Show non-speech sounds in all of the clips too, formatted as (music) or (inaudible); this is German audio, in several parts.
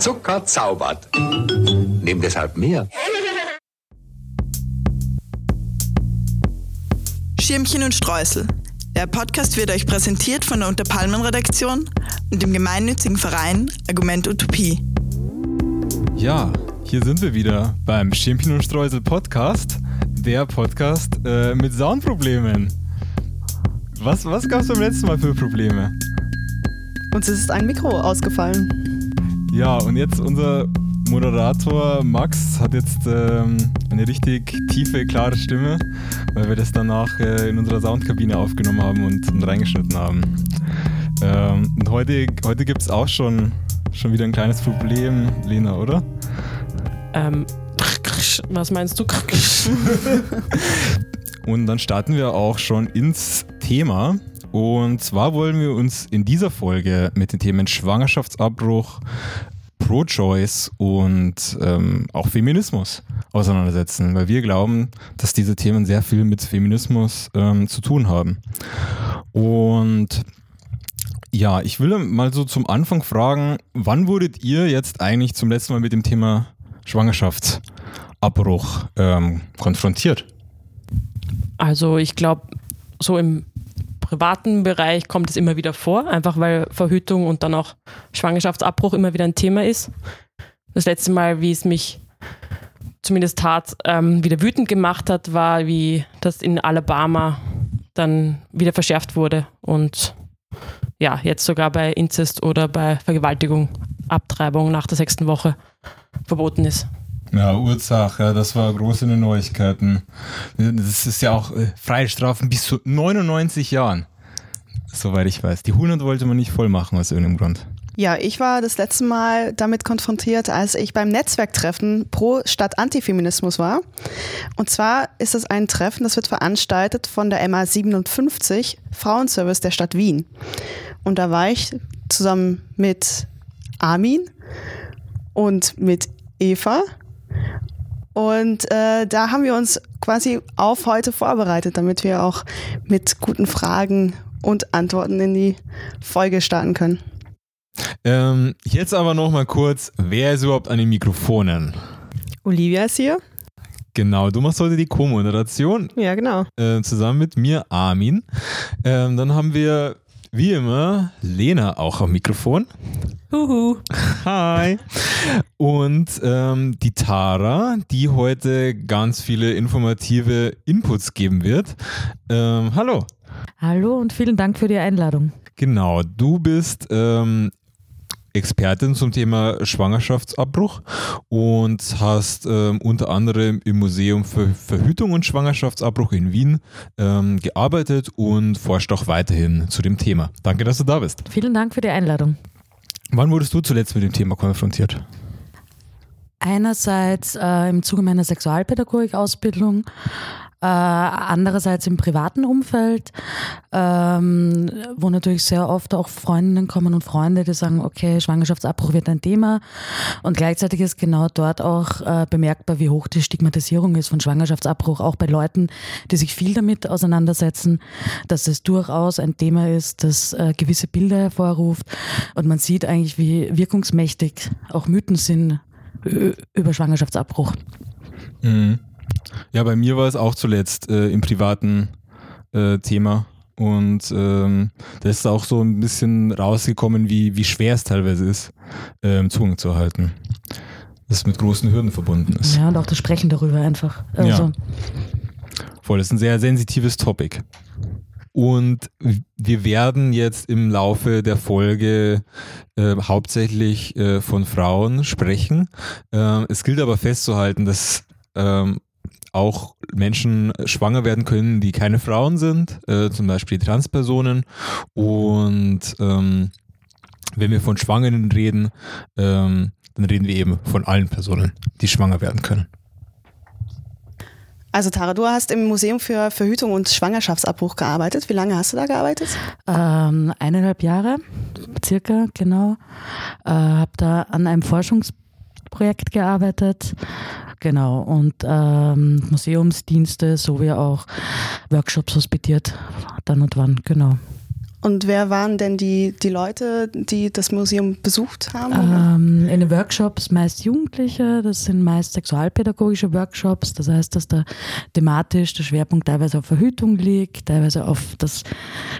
Zucker zaubert. Nimm deshalb mehr. Schirmchen und Streusel. Der Podcast wird euch präsentiert von der Unterpalmen-Redaktion und dem gemeinnützigen Verein Argument Utopie. Ja, hier sind wir wieder beim Schirmchen und Streusel Podcast. Der Podcast äh, mit Soundproblemen. Was, was gab es beim letzten Mal für Probleme? Uns ist ein Mikro ausgefallen. Ja, und jetzt unser Moderator Max hat jetzt ähm, eine richtig tiefe, klare Stimme, weil wir das danach äh, in unserer Soundkabine aufgenommen haben und, und reingeschnitten haben. Ähm, und heute, heute gibt es auch schon, schon wieder ein kleines Problem, Lena, oder? Ähm, was meinst du? (laughs) und dann starten wir auch schon ins Thema. Und zwar wollen wir uns in dieser Folge mit den Themen Schwangerschaftsabbruch, Pro-Choice und ähm, auch Feminismus auseinandersetzen, weil wir glauben, dass diese Themen sehr viel mit Feminismus ähm, zu tun haben. Und ja, ich will mal so zum Anfang fragen, wann wurdet ihr jetzt eigentlich zum letzten Mal mit dem Thema Schwangerschaftsabbruch ähm, konfrontiert? Also ich glaube, so im privaten Bereich kommt es immer wieder vor, einfach weil Verhütung und dann auch Schwangerschaftsabbruch immer wieder ein Thema ist. Das letzte Mal, wie es mich zumindest tat, ähm, wieder wütend gemacht hat, war, wie das in Alabama dann wieder verschärft wurde und ja, jetzt sogar bei Inzest oder bei Vergewaltigung, Abtreibung nach der sechsten Woche verboten ist. Ja, Ursache, das war große Neuigkeiten. Das ist ja auch äh, Freistrafen bis zu 99 Jahren. Soweit ich weiß. Die 100 wollte man nicht voll machen aus irgendeinem Grund. Ja, ich war das letzte Mal damit konfrontiert, als ich beim Netzwerktreffen pro Stadt Antifeminismus war. Und zwar ist es ein Treffen, das wird veranstaltet von der MA 57 Frauenservice der Stadt Wien. Und da war ich zusammen mit Armin und mit Eva und äh, da haben wir uns quasi auf heute vorbereitet, damit wir auch mit guten Fragen und Antworten in die Folge starten können. Ähm, jetzt aber noch mal kurz, wer ist überhaupt an den Mikrofonen? Olivia ist hier. Genau, du machst heute die Co-Moderation. Ja, genau. Äh, zusammen mit mir, Armin. Ähm, dann haben wir wie immer, Lena auch am Mikrofon. Huhu. Hi. Und ähm, die Tara, die heute ganz viele informative Inputs geben wird. Ähm, hallo. Hallo und vielen Dank für die Einladung. Genau, du bist ähm, Expertin zum Thema Schwangerschaftsabbruch und hast ähm, unter anderem im Museum für Verhütung und Schwangerschaftsabbruch in Wien ähm, gearbeitet und forscht auch weiterhin zu dem Thema. Danke, dass du da bist. Vielen Dank für die Einladung. Wann wurdest du zuletzt mit dem Thema konfrontiert? Einerseits äh, im Zuge meiner Sexualpädagogik-Ausbildung, äh, andererseits im privaten Umfeld, ähm, wo natürlich sehr oft auch Freundinnen kommen und Freunde, die sagen, okay, Schwangerschaftsabbruch wird ein Thema. Und gleichzeitig ist genau dort auch äh, bemerkbar, wie hoch die Stigmatisierung ist von Schwangerschaftsabbruch, auch bei Leuten, die sich viel damit auseinandersetzen, dass es durchaus ein Thema ist, das äh, gewisse Bilder hervorruft. Und man sieht eigentlich, wie wirkungsmächtig auch Mythen sind über Schwangerschaftsabbruch. Mhm. Ja, bei mir war es auch zuletzt äh, im privaten äh, Thema. Und ähm, da ist auch so ein bisschen rausgekommen, wie, wie schwer es teilweise ist, ähm, Zugang zu erhalten. Das mit großen Hürden verbunden ist. Ja, und auch das Sprechen darüber einfach. Also. Ja. Voll, das ist ein sehr sensitives Topic. Und wir werden jetzt im Laufe der Folge äh, hauptsächlich äh, von Frauen sprechen. Äh, es gilt aber festzuhalten, dass ähm, auch Menschen schwanger werden können, die keine Frauen sind, äh, zum Beispiel Transpersonen. Und ähm, wenn wir von Schwangeren reden, ähm, dann reden wir eben von allen Personen, die schwanger werden können. Also Tara, du hast im Museum für Verhütung und Schwangerschaftsabbruch gearbeitet. Wie lange hast du da gearbeitet? Ähm, eineinhalb Jahre, circa, genau. Äh, habe da an einem Forschungsprojekt gearbeitet Genau, und ähm, Museumsdienste sowie auch Workshops hospitiert, dann und wann, genau. Und wer waren denn die, die Leute, die das Museum besucht haben? Ähm, in den Workshops meist Jugendliche, das sind meist sexualpädagogische Workshops, das heißt, dass da thematisch der Schwerpunkt teilweise auf Verhütung liegt, teilweise auf das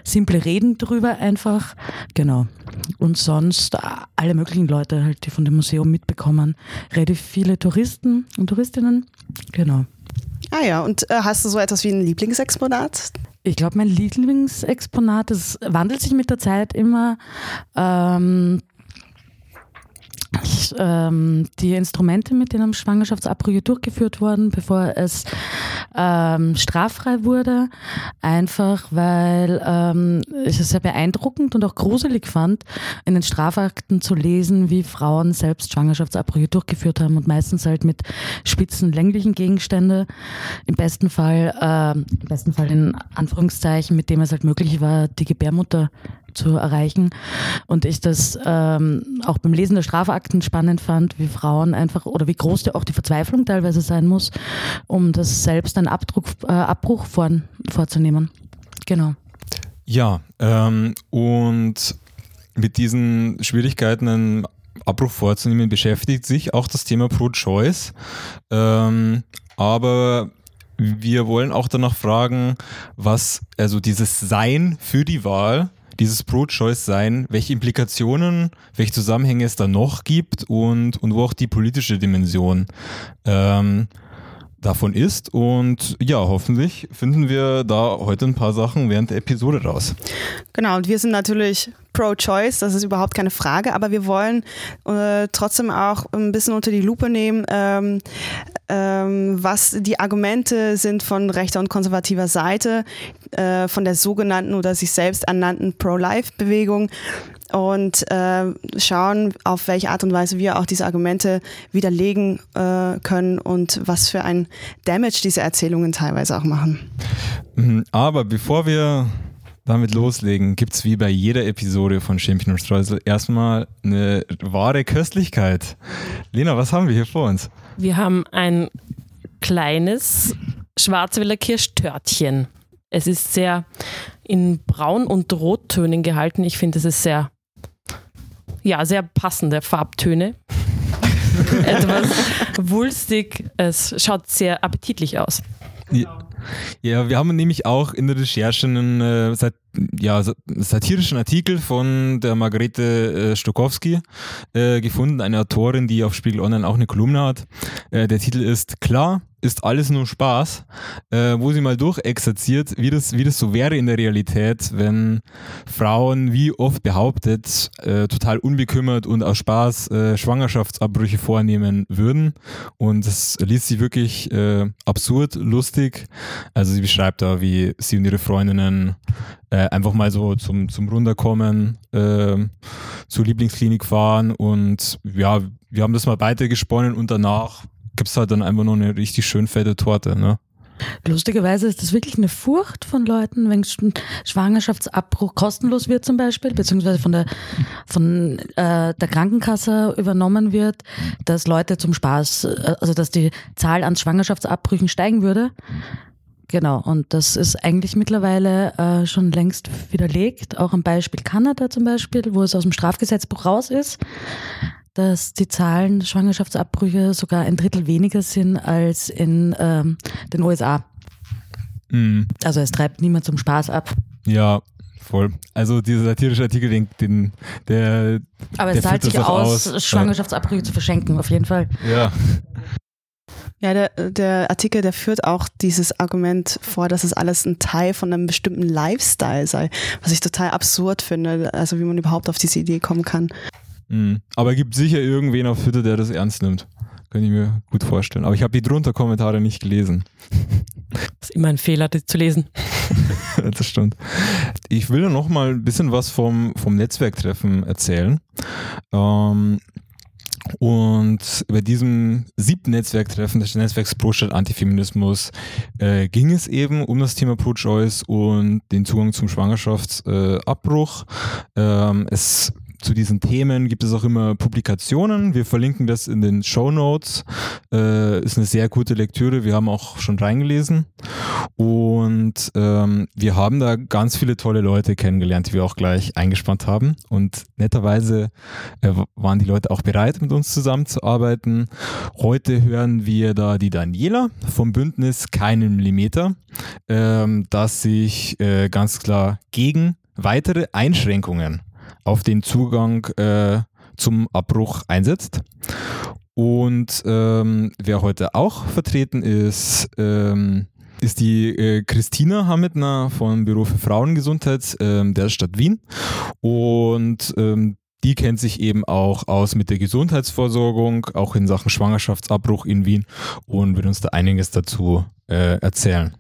simple Reden drüber einfach. Genau. Und sonst alle möglichen Leute halt, die von dem Museum mitbekommen. Relativ viele Touristen und Touristinnen. Genau. Ah ja, und äh, hast du so etwas wie ein Lieblingsexponat? Ich glaube, mein Lieblingsexponat, das wandelt sich mit der Zeit immer. Ähm, ähm, die Instrumente, mit denen Schwangerschaftsabbrüche durchgeführt wurden, bevor es ähm, straffrei wurde. Einfach weil ähm, ich es sehr beeindruckend und auch gruselig fand, in den Strafakten zu lesen, wie Frauen selbst Schwangerschaftsabbrüche durchgeführt haben und meistens halt mit spitzen, länglichen Gegenständen. Im besten Fall, äh, im besten Fall in Anführungszeichen, mit dem es halt möglich war, die Gebärmutter zu erreichen. Und ich das ähm, auch beim Lesen der Strafakten spannend fand, wie Frauen einfach oder wie groß auch die Verzweiflung teilweise sein muss, um das selbst einen Abdruck, äh, Abbruch vor, vorzunehmen. Genau. Ja, ähm, und mit diesen Schwierigkeiten einen Abbruch vorzunehmen, beschäftigt sich auch das Thema Pro-Choice. Ähm, aber wir wollen auch danach fragen, was, also dieses Sein für die Wahl, dieses Pro-Choice sein, welche Implikationen, welche Zusammenhänge es da noch gibt und, und wo auch die politische Dimension ähm, davon ist. Und ja, hoffentlich finden wir da heute ein paar Sachen während der Episode raus. Genau, und wir sind natürlich pro-choice, das ist überhaupt keine Frage, aber wir wollen äh, trotzdem auch ein bisschen unter die Lupe nehmen, ähm, ähm, was die Argumente sind von rechter und konservativer Seite, äh, von der sogenannten oder sich selbst ernannten Pro-Life-Bewegung und äh, schauen, auf welche Art und Weise wir auch diese Argumente widerlegen äh, können und was für ein Damage diese Erzählungen teilweise auch machen. Mhm, aber bevor wir damit loslegen, gibt es wie bei jeder Episode von Champion und Streusel erstmal eine wahre Köstlichkeit. Lena, was haben wir hier vor uns? Wir haben ein kleines Schwarzwälder Kirschtörtchen. Es ist sehr in Braun- und Rottönen gehalten. Ich finde, es ist sehr, ja, sehr passende Farbtöne. (laughs) Etwas wulstig. Es schaut sehr appetitlich aus. Ja. Ja, wir haben nämlich auch in der Recherche einen äh, sat ja, satirischen Artikel von der Margarete äh, Stokowski äh, gefunden, eine Autorin, die auf Spiegel Online auch eine Kolumne hat. Äh, der Titel ist Klar, ist alles nur Spaß, äh, wo sie mal durchexerziert, wie das, wie das so wäre in der Realität, wenn Frauen, wie oft behauptet, äh, total unbekümmert und aus Spaß Schwangerschaftsabbrüche vornehmen würden. Und das liest sich wirklich absurd, lustig. Also sie beschreibt da, wie sie und ihre Freundinnen äh, einfach mal so zum, zum Runterkommen äh, zur Lieblingsklinik fahren und ja, wir haben das mal weitergesponnen und danach gibt es halt dann einfach nur eine richtig schön fette Torte. Ne? Lustigerweise ist das wirklich eine Furcht von Leuten, wenn Schwangerschaftsabbruch kostenlos wird zum Beispiel, beziehungsweise von der, von, äh, der Krankenkasse übernommen wird, dass Leute zum Spaß, äh, also dass die Zahl an Schwangerschaftsabbrüchen steigen würde. Genau, und das ist eigentlich mittlerweile äh, schon längst widerlegt, auch am Beispiel Kanada zum Beispiel, wo es aus dem Strafgesetzbuch raus ist, dass die Zahlen Schwangerschaftsabbrüche sogar ein Drittel weniger sind als in ähm, den USA. Mhm. Also es treibt niemand zum Spaß ab. Ja, voll. Also dieser satirische Artikel, den, den der. Aber es zahlt sich aus, aus. Schwangerschaftsabbrüche zu verschenken, auf jeden Fall. Ja. Ja, der, der Artikel, der führt auch dieses Argument vor, dass es alles ein Teil von einem bestimmten Lifestyle sei, was ich total absurd finde, also wie man überhaupt auf diese Idee kommen kann. Mhm. Aber es gibt sicher irgendwen auf Twitter, der das ernst nimmt. Kann ich mir gut vorstellen. Aber ich habe die drunter Kommentare nicht gelesen. Das ist immer ein Fehler, das zu lesen. (laughs) das stimmt. Ich will noch mal ein bisschen was vom, vom Netzwerktreffen erzählen. Ähm, und bei diesem siebten Netzwerktreffen des Netzwerks Pro Stadt Antifeminismus äh, ging es eben um das Thema Pro-Choice und den Zugang zum Schwangerschaftsabbruch. Äh, ähm, es zu diesen Themen gibt es auch immer Publikationen. Wir verlinken das in den Show Notes. Äh, ist eine sehr gute Lektüre. Wir haben auch schon reingelesen. Und ähm, wir haben da ganz viele tolle Leute kennengelernt, die wir auch gleich eingespannt haben. Und netterweise äh, waren die Leute auch bereit, mit uns zusammenzuarbeiten. Heute hören wir da die Daniela vom Bündnis Keinen Millimeter, ähm, das sich äh, ganz klar gegen weitere Einschränkungen auf den Zugang äh, zum Abbruch einsetzt. Und ähm, wer heute auch vertreten ist, ähm, ist die äh, Christina Hametner vom Büro für Frauengesundheit ähm, der Stadt Wien. Und ähm, die kennt sich eben auch aus mit der Gesundheitsversorgung, auch in Sachen Schwangerschaftsabbruch in Wien und wird uns da einiges dazu äh, erzählen.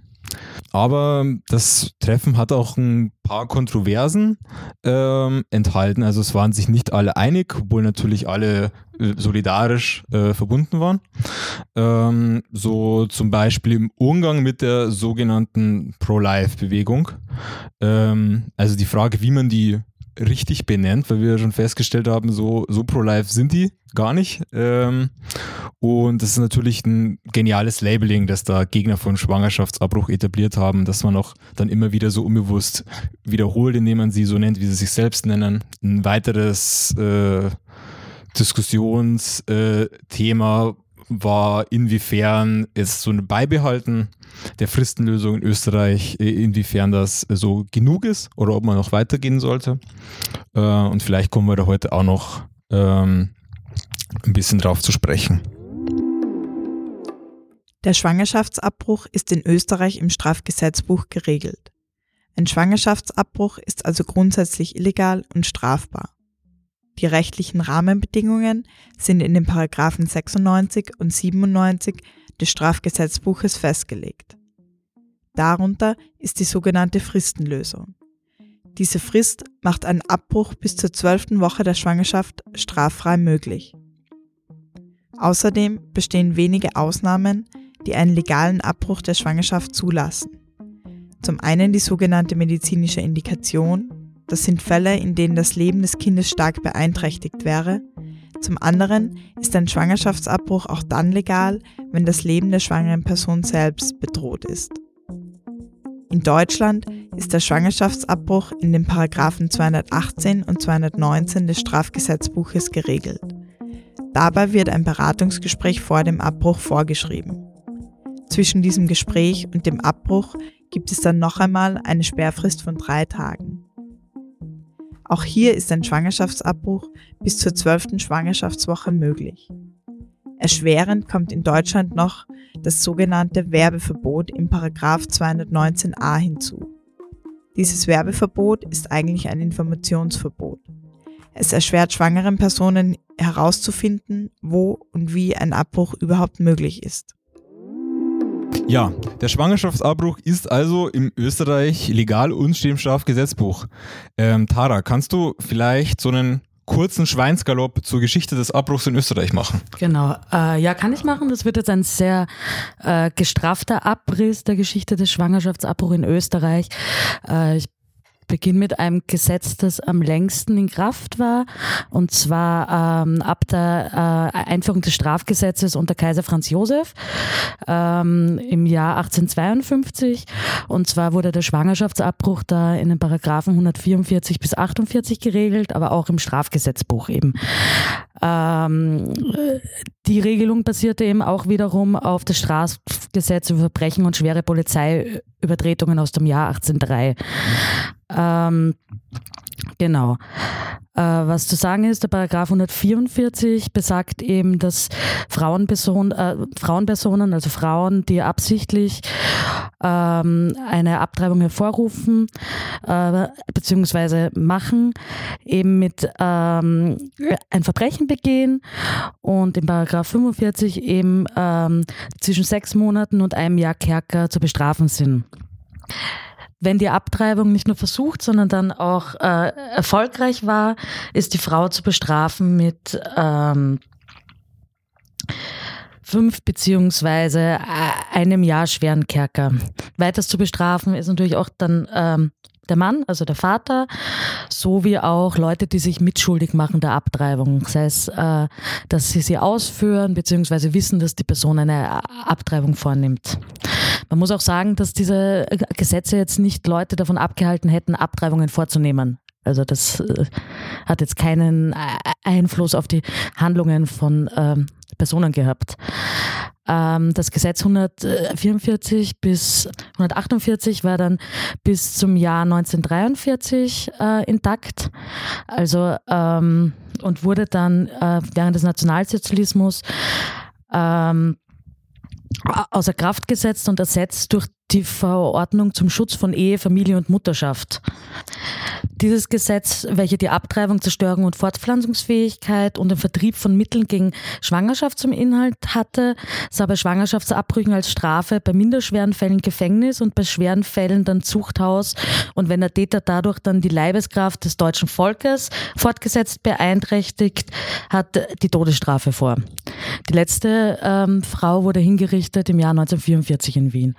Aber das Treffen hat auch ein paar Kontroversen ähm, enthalten. Also es waren sich nicht alle einig, obwohl natürlich alle äh, solidarisch äh, verbunden waren. Ähm, so zum Beispiel im Umgang mit der sogenannten Pro-Life-Bewegung. Ähm, also die Frage, wie man die richtig benennt, weil wir schon festgestellt haben, so, so pro-life sind die gar nicht. Ähm, und das ist natürlich ein geniales Labeling, das da Gegner von Schwangerschaftsabbruch etabliert haben, dass man auch dann immer wieder so unbewusst wiederholt, indem man sie so nennt, wie sie sich selbst nennen. Ein weiteres äh, Diskussionsthema äh, war, inwiefern es so ein Beibehalten der Fristenlösung in Österreich, äh, inwiefern das so genug ist oder ob man noch weitergehen sollte. Äh, und vielleicht kommen wir da heute auch noch ähm, ein bisschen drauf zu sprechen. Der Schwangerschaftsabbruch ist in Österreich im Strafgesetzbuch geregelt. Ein Schwangerschaftsabbruch ist also grundsätzlich illegal und strafbar. Die rechtlichen Rahmenbedingungen sind in den Paragraphen 96 und 97 des Strafgesetzbuches festgelegt. Darunter ist die sogenannte Fristenlösung. Diese Frist macht einen Abbruch bis zur zwölften Woche der Schwangerschaft straffrei möglich. Außerdem bestehen wenige Ausnahmen, die einen legalen Abbruch der Schwangerschaft zulassen. Zum einen die sogenannte medizinische Indikation, das sind Fälle, in denen das Leben des Kindes stark beeinträchtigt wäre. Zum anderen ist ein Schwangerschaftsabbruch auch dann legal, wenn das Leben der schwangeren Person selbst bedroht ist. In Deutschland ist der Schwangerschaftsabbruch in den Paragraphen 218 und 219 des Strafgesetzbuches geregelt. Dabei wird ein Beratungsgespräch vor dem Abbruch vorgeschrieben. Zwischen diesem Gespräch und dem Abbruch gibt es dann noch einmal eine Sperrfrist von drei Tagen. Auch hier ist ein Schwangerschaftsabbruch bis zur zwölften Schwangerschaftswoche möglich. Erschwerend kommt in Deutschland noch das sogenannte Werbeverbot im Paragraph 219a hinzu. Dieses Werbeverbot ist eigentlich ein Informationsverbot. Es erschwert schwangeren Personen herauszufinden, wo und wie ein Abbruch überhaupt möglich ist. Ja, der Schwangerschaftsabbruch ist also im Österreich legal und steht im Strafgesetzbuch. Ähm, Tara, kannst du vielleicht so einen kurzen Schweinsgalopp zur Geschichte des Abbruchs in Österreich machen? Genau, äh, ja, kann ich machen. Das wird jetzt ein sehr äh, gestrafter Abriss der Geschichte des Schwangerschaftsabbruchs in Österreich. Äh, ich beginne mit einem Gesetz, das am längsten in Kraft war, und zwar ähm, ab der äh, Einführung des Strafgesetzes unter Kaiser Franz Josef ähm, im Jahr 1852. Und zwar wurde der Schwangerschaftsabbruch da in den Paragraphen 144 bis 48 geregelt, aber auch im Strafgesetzbuch eben. Ähm, die Regelung basierte eben auch wiederum auf das Strafgesetz über Verbrechen und schwere Polizeiübertretungen aus dem Jahr 1803. Ähm, genau. Äh, was zu sagen ist, der Paragraph 144 besagt eben, dass Frauenperson, äh, Frauenpersonen, also Frauen, die absichtlich ähm, eine Abtreibung hervorrufen äh, bzw. machen, eben mit ähm, ein Verbrechen begehen und im Paragraph 45 eben ähm, zwischen sechs Monaten und einem Jahr Kerker zu bestrafen sind wenn die Abtreibung nicht nur versucht, sondern dann auch äh, erfolgreich war, ist die Frau zu bestrafen mit ähm, fünf beziehungsweise äh, einem Jahr schweren Kerker. Weiters zu bestrafen ist natürlich auch dann ähm, der Mann, also der Vater, sowie auch Leute, die sich mitschuldig machen der Abtreibung. Sei es, äh, dass sie sie ausführen, beziehungsweise wissen, dass die Person eine Abtreibung vornimmt. Man muss auch sagen, dass diese Gesetze jetzt nicht Leute davon abgehalten hätten, Abtreibungen vorzunehmen. Also das äh, hat jetzt keinen Einfluss auf die Handlungen von ähm, Personen gehabt. Ähm, das Gesetz 144 bis 148 war dann bis zum Jahr 1943 äh, intakt. Also ähm, und wurde dann äh, während des Nationalsozialismus ähm, außer Kraft gesetzt und ersetzt durch die Verordnung zum Schutz von Ehe, Familie und Mutterschaft. Dieses Gesetz, welche die Abtreibung, Zerstörung und Fortpflanzungsfähigkeit und den Vertrieb von Mitteln gegen Schwangerschaft zum Inhalt hatte, sah bei Schwangerschaftsabbrüchen als Strafe bei minderschweren Fällen Gefängnis und bei schweren Fällen dann Zuchthaus und wenn der Täter dadurch dann die Leibeskraft des deutschen Volkes fortgesetzt beeinträchtigt, hat die Todesstrafe vor. Die letzte ähm, Frau wurde hingerichtet im Jahr 1944 in Wien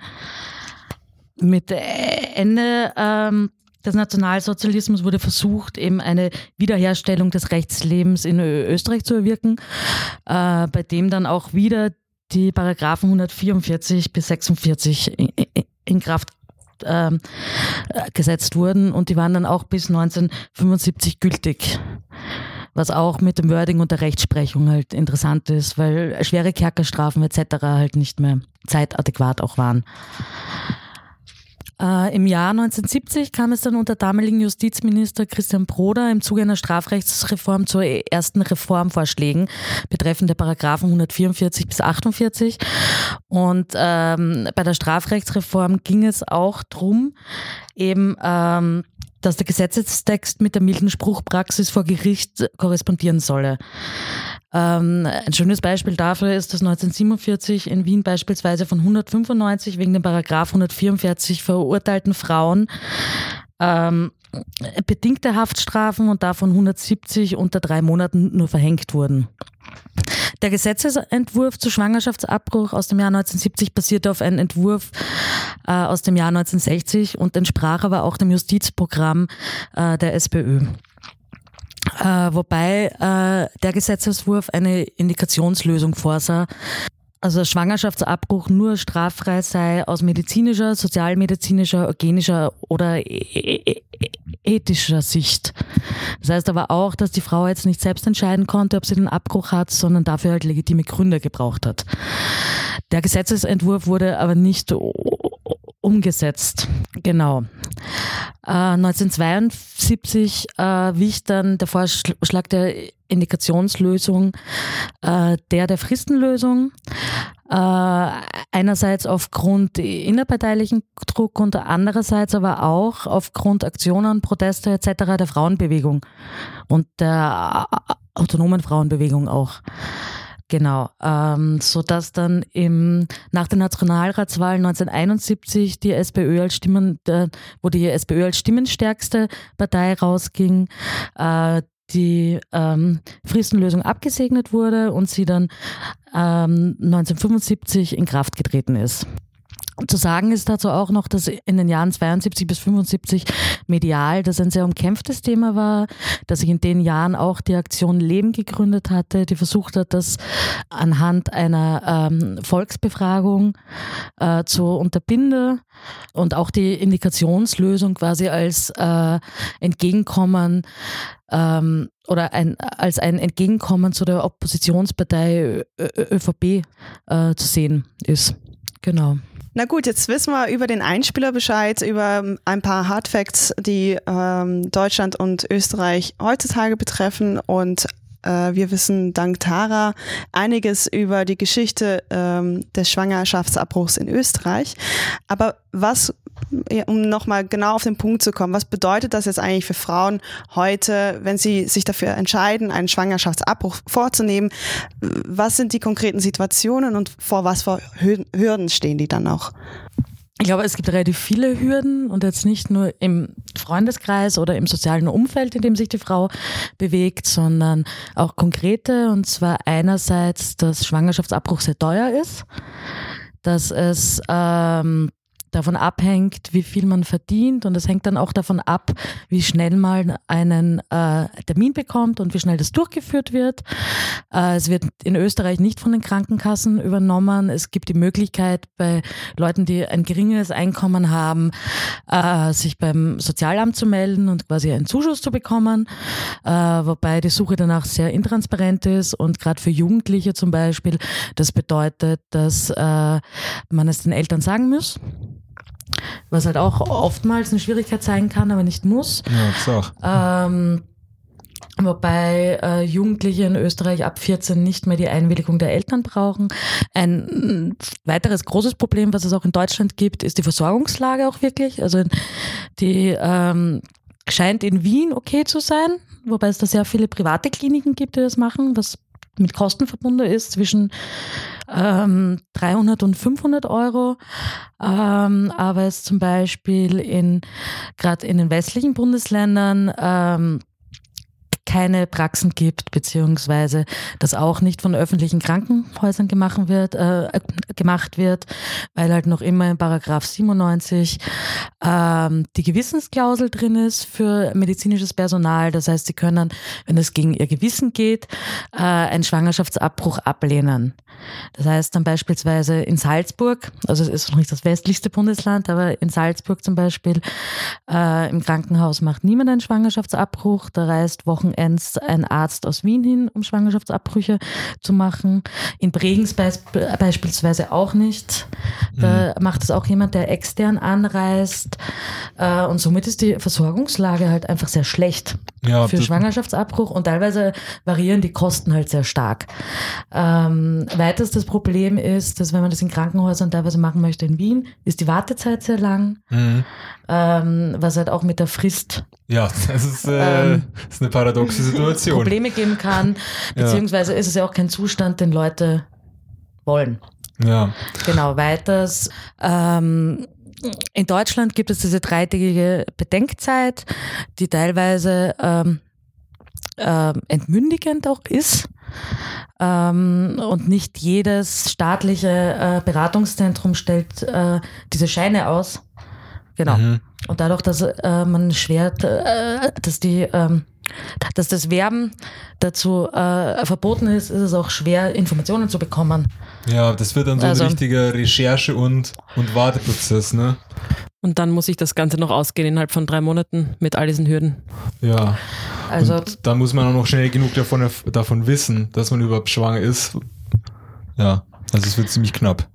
mit Ende ähm, des Nationalsozialismus wurde versucht, eben eine Wiederherstellung des Rechtslebens in Österreich zu erwirken, äh, bei dem dann auch wieder die Paragraphen 144 bis 46 in, in Kraft äh, gesetzt wurden und die waren dann auch bis 1975 gültig. Was auch mit dem Wording und der Rechtsprechung halt interessant ist, weil schwere Kerkerstrafen etc. halt nicht mehr zeitadäquat auch waren. Äh, Im Jahr 1970 kam es dann unter damaligen Justizminister Christian Broder im Zuge einer Strafrechtsreform zu ersten Reformvorschlägen betreffend Paragraphen 144 bis 48. Und ähm, bei der Strafrechtsreform ging es auch darum, eben ähm, dass der Gesetzestext mit der milden Spruchpraxis vor Gericht korrespondieren solle. Ähm, ein schönes Beispiel dafür ist, dass 1947 in Wien beispielsweise von 195 wegen dem Paragraph 144 verurteilten Frauen ähm, bedingte Haftstrafen und davon 170 unter drei Monaten nur verhängt wurden. Der Gesetzesentwurf zu Schwangerschaftsabbruch aus dem Jahr 1970 basierte auf einem Entwurf äh, aus dem Jahr 1960 und entsprach aber auch dem Justizprogramm äh, der SPÖ. Äh, wobei äh, der Gesetzeswurf eine Indikationslösung vorsah, also Schwangerschaftsabbruch nur straffrei sei aus medizinischer, sozialmedizinischer, eugenischer oder ethischer Sicht. Das heißt aber auch, dass die Frau jetzt nicht selbst entscheiden konnte, ob sie den Abbruch hat, sondern dafür halt legitime Gründe gebraucht hat. Der Gesetzesentwurf wurde aber nicht umgesetzt. Genau. Äh, 1972 äh, wich dann der Vorschlag der Indikationslösung äh, der der Fristenlösung. Äh, einerseits aufgrund innerparteilichen Druck und andererseits aber auch aufgrund Aktionen, Proteste etc. der Frauenbewegung und der autonomen Frauenbewegung auch. Genau, ähm, so dass dann im, nach den Nationalratswahlen 1971 die SPÖ als Stimmen, äh, wo die SPÖ als stimmenstärkste Partei rausging, äh, die ähm, Fristenlösung abgesegnet wurde und sie dann ähm, 1975 in Kraft getreten ist. Zu sagen ist dazu auch noch, dass in den Jahren 72 bis 75 medial das ein sehr umkämpftes Thema war, dass sich in den Jahren auch die Aktion Leben gegründet hatte, die versucht hat, das anhand einer ähm, Volksbefragung äh, zu unterbinden und auch die Indikationslösung quasi als äh, Entgegenkommen ähm, oder ein, als ein Entgegenkommen zu der Oppositionspartei ÖVP äh, zu sehen ist. Genau. Na gut, jetzt wissen wir über den Einspieler Bescheid, über ein paar Hardfacts, die ähm, Deutschland und Österreich heutzutage betreffen und äh, wir wissen dank Tara einiges über die Geschichte ähm, des Schwangerschaftsabbruchs in Österreich. Aber was, um nochmal genau auf den Punkt zu kommen, was bedeutet das jetzt eigentlich für Frauen heute, wenn sie sich dafür entscheiden, einen Schwangerschaftsabbruch vorzunehmen? Was sind die konkreten Situationen und vor was für Hürden stehen die dann auch? Ich glaube, es gibt relativ viele Hürden und jetzt nicht nur im Freundeskreis oder im sozialen Umfeld, in dem sich die Frau bewegt, sondern auch konkrete. Und zwar einerseits, dass Schwangerschaftsabbruch sehr teuer ist, dass es ähm, davon abhängt, wie viel man verdient und es hängt dann auch davon ab, wie schnell man einen äh, Termin bekommt und wie schnell das durchgeführt wird. Äh, es wird in Österreich nicht von den Krankenkassen übernommen. Es gibt die Möglichkeit bei Leuten, die ein geringeres Einkommen haben, äh, sich beim Sozialamt zu melden und quasi einen Zuschuss zu bekommen, äh, wobei die Suche danach sehr intransparent ist und gerade für Jugendliche zum Beispiel, das bedeutet, dass äh, man es den Eltern sagen muss was halt auch oftmals eine Schwierigkeit sein kann, aber nicht muss. Ja, das auch. Ähm, wobei äh, Jugendliche in Österreich ab 14 nicht mehr die Einwilligung der Eltern brauchen. Ein weiteres großes Problem, was es auch in Deutschland gibt, ist die Versorgungslage auch wirklich. Also die ähm, scheint in Wien okay zu sein, wobei es da sehr viele private Kliniken gibt, die das machen, was mit Kosten verbunden ist zwischen ähm, 300 und 500 Euro. Ähm, aber es zum Beispiel in gerade in den westlichen Bundesländern ähm, keine Praxen gibt, beziehungsweise das auch nicht von öffentlichen Krankenhäusern gemacht wird, äh, gemacht wird, weil halt noch immer in Paragraph 97 ähm, die Gewissensklausel drin ist für medizinisches Personal. Das heißt, sie können, wenn es gegen ihr Gewissen geht, äh, einen Schwangerschaftsabbruch ablehnen. Das heißt dann beispielsweise in Salzburg, also es ist noch nicht das westlichste Bundesland, aber in Salzburg zum Beispiel, äh, im Krankenhaus macht niemand einen Schwangerschaftsabbruch. Da reist Wochen Wochenends ein Arzt aus Wien hin, um Schwangerschaftsabbrüche zu machen. In Bregenz beispielsweise auch nicht. Da mhm. macht es auch jemand, der extern anreist. Äh, und somit ist die Versorgungslage halt einfach sehr schlecht ja, für Schwangerschaftsabbruch und teilweise variieren die Kosten halt sehr stark. Ähm, weiters das Problem ist, dass wenn man das in Krankenhäusern teilweise machen möchte in Wien, ist die Wartezeit sehr lang, mhm. ähm, was halt auch mit der Frist ja, das ist, äh, ähm, das ist eine paradoxe Situation. Probleme geben kann, (laughs) beziehungsweise ja. ist es ja auch kein Zustand, den Leute wollen. Ja. Genau, weiters. Ähm, in Deutschland gibt es diese dreitägige Bedenkzeit, die teilweise ähm, äh, entmündigend auch ist. Ähm, und nicht jedes staatliche äh, Beratungszentrum stellt äh, diese Scheine aus. Genau. Mhm. Und dadurch, dass äh, man schwer, äh, dass die, ähm, dass das Werben dazu äh, verboten ist, ist es auch schwer, Informationen zu bekommen. Ja, das wird dann so also, ein richtiger Recherche- und, und Warteprozess, ne? Und dann muss ich das Ganze noch ausgehen innerhalb von drei Monaten mit all diesen Hürden. Ja. Also, und dann muss man auch noch schnell genug davon, davon wissen, dass man überhaupt schwanger ist. Ja, also es wird ziemlich knapp.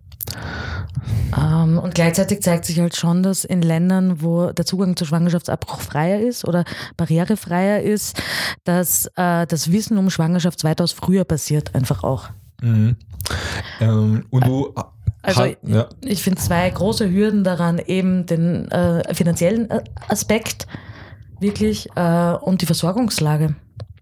Ähm, und gleichzeitig zeigt sich halt schon, dass in Ländern, wo der Zugang zu Schwangerschaftsabbruch freier ist oder barrierefreier ist, dass äh, das Wissen um Schwangerschaft weitaus früher passiert, einfach auch. Mhm. Ähm, und du. Also ja. ich finde zwei große Hürden daran, eben den äh, finanziellen äh, Aspekt wirklich äh, und die Versorgungslage.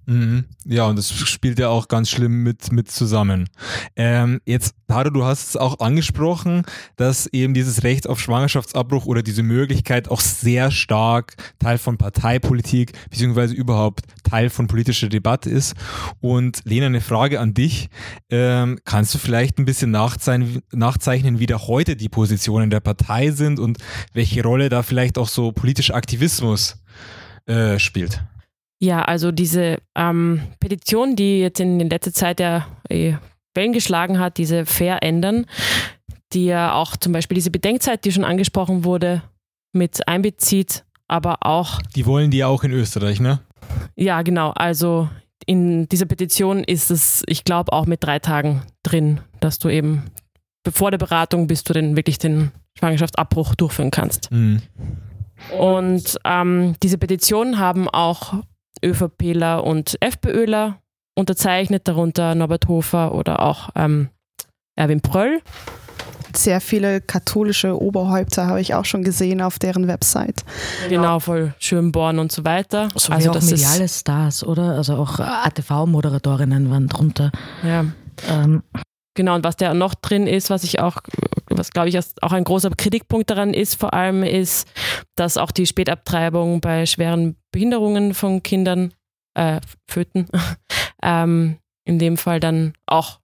Mhm. Ja, und das spielt ja auch ganz schlimm mit, mit zusammen. Ähm, jetzt, Taro, du hast es auch angesprochen, dass eben dieses Recht auf Schwangerschaftsabbruch oder diese Möglichkeit auch sehr stark Teil von Parteipolitik beziehungsweise überhaupt Teil von politischer Debatte ist. Und Lena, eine Frage an dich. Ähm, kannst du vielleicht ein bisschen nachzeichnen, wie da heute die Positionen der Partei sind und welche Rolle da vielleicht auch so politischer Aktivismus äh, spielt? Ja, also diese ähm, Petition, die jetzt in, in letzter Zeit ja äh, Wellen geschlagen hat, diese Fair ändern, die ja auch zum Beispiel diese Bedenkzeit, die schon angesprochen wurde, mit einbezieht, aber auch. Die wollen die auch in Österreich, ne? Ja, genau. Also in dieser Petition ist es, ich glaube, auch mit drei Tagen drin, dass du eben bevor der Beratung, bis du den wirklich den Schwangerschaftsabbruch durchführen kannst. Mhm. Und ähm, diese Petition haben auch ÖVPler und FPÖler unterzeichnet, darunter Norbert Hofer oder auch ähm, Erwin Pröll. Sehr viele katholische Oberhäupter habe ich auch schon gesehen auf deren Website. Genau, voll Schönborn und so weiter. So also auch mediale Stars, oder? Also auch ATV-Moderatorinnen waren drunter. Ja. Ähm. Genau, und was da noch drin ist, was ich auch, was glaube ich auch ein großer Kritikpunkt daran ist, vor allem ist, dass auch die Spätabtreibung bei schweren Behinderungen von Kindern, äh, Föten, (laughs) ähm, in dem Fall dann auch,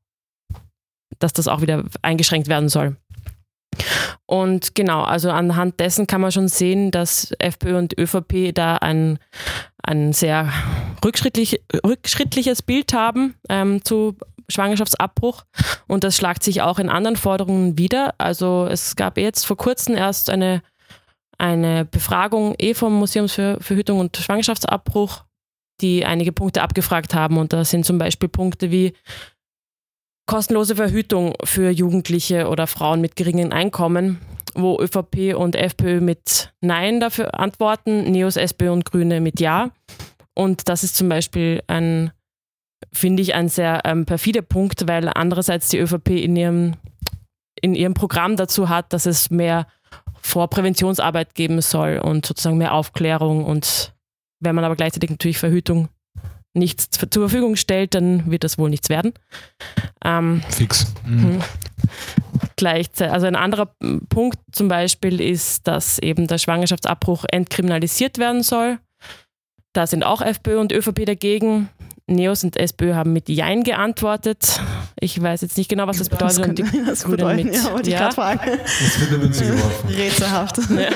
dass das auch wieder eingeschränkt werden soll. Und genau, also anhand dessen kann man schon sehen, dass FPÖ und ÖVP da ein, ein sehr rückschrittlich, rückschrittliches Bild haben ähm, zu Schwangerschaftsabbruch und das schlagt sich auch in anderen Forderungen wieder. Also es gab jetzt vor kurzem erst eine, eine Befragung eh vom Museum für Verhütung und Schwangerschaftsabbruch, die einige Punkte abgefragt haben und da sind zum Beispiel Punkte wie kostenlose Verhütung für Jugendliche oder Frauen mit geringen Einkommen, wo ÖVP und FPÖ mit Nein dafür antworten, Neos, SPÖ und Grüne mit Ja. Und das ist zum Beispiel ein finde ich ein sehr ähm, perfider Punkt, weil andererseits die ÖVP in ihrem, in ihrem Programm dazu hat, dass es mehr Vorpräventionsarbeit geben soll und sozusagen mehr Aufklärung. Und wenn man aber gleichzeitig natürlich Verhütung nichts zur Verfügung stellt, dann wird das wohl nichts werden. Ähm, Fix. Mhm. Gleichzeitig, also ein anderer Punkt zum Beispiel ist, dass eben der Schwangerschaftsabbruch entkriminalisiert werden soll. Da sind auch FPÖ und ÖVP dagegen. Neos und SPÖ haben mit Jein geantwortet. Ich weiß jetzt nicht genau, was das bedeutet. Was und die (laughs) das bedeuten? Mit, ja, wollte ja. ich gerade fragen. Das wird Münze geworfen. (laughs) Rätselhaft. Ja.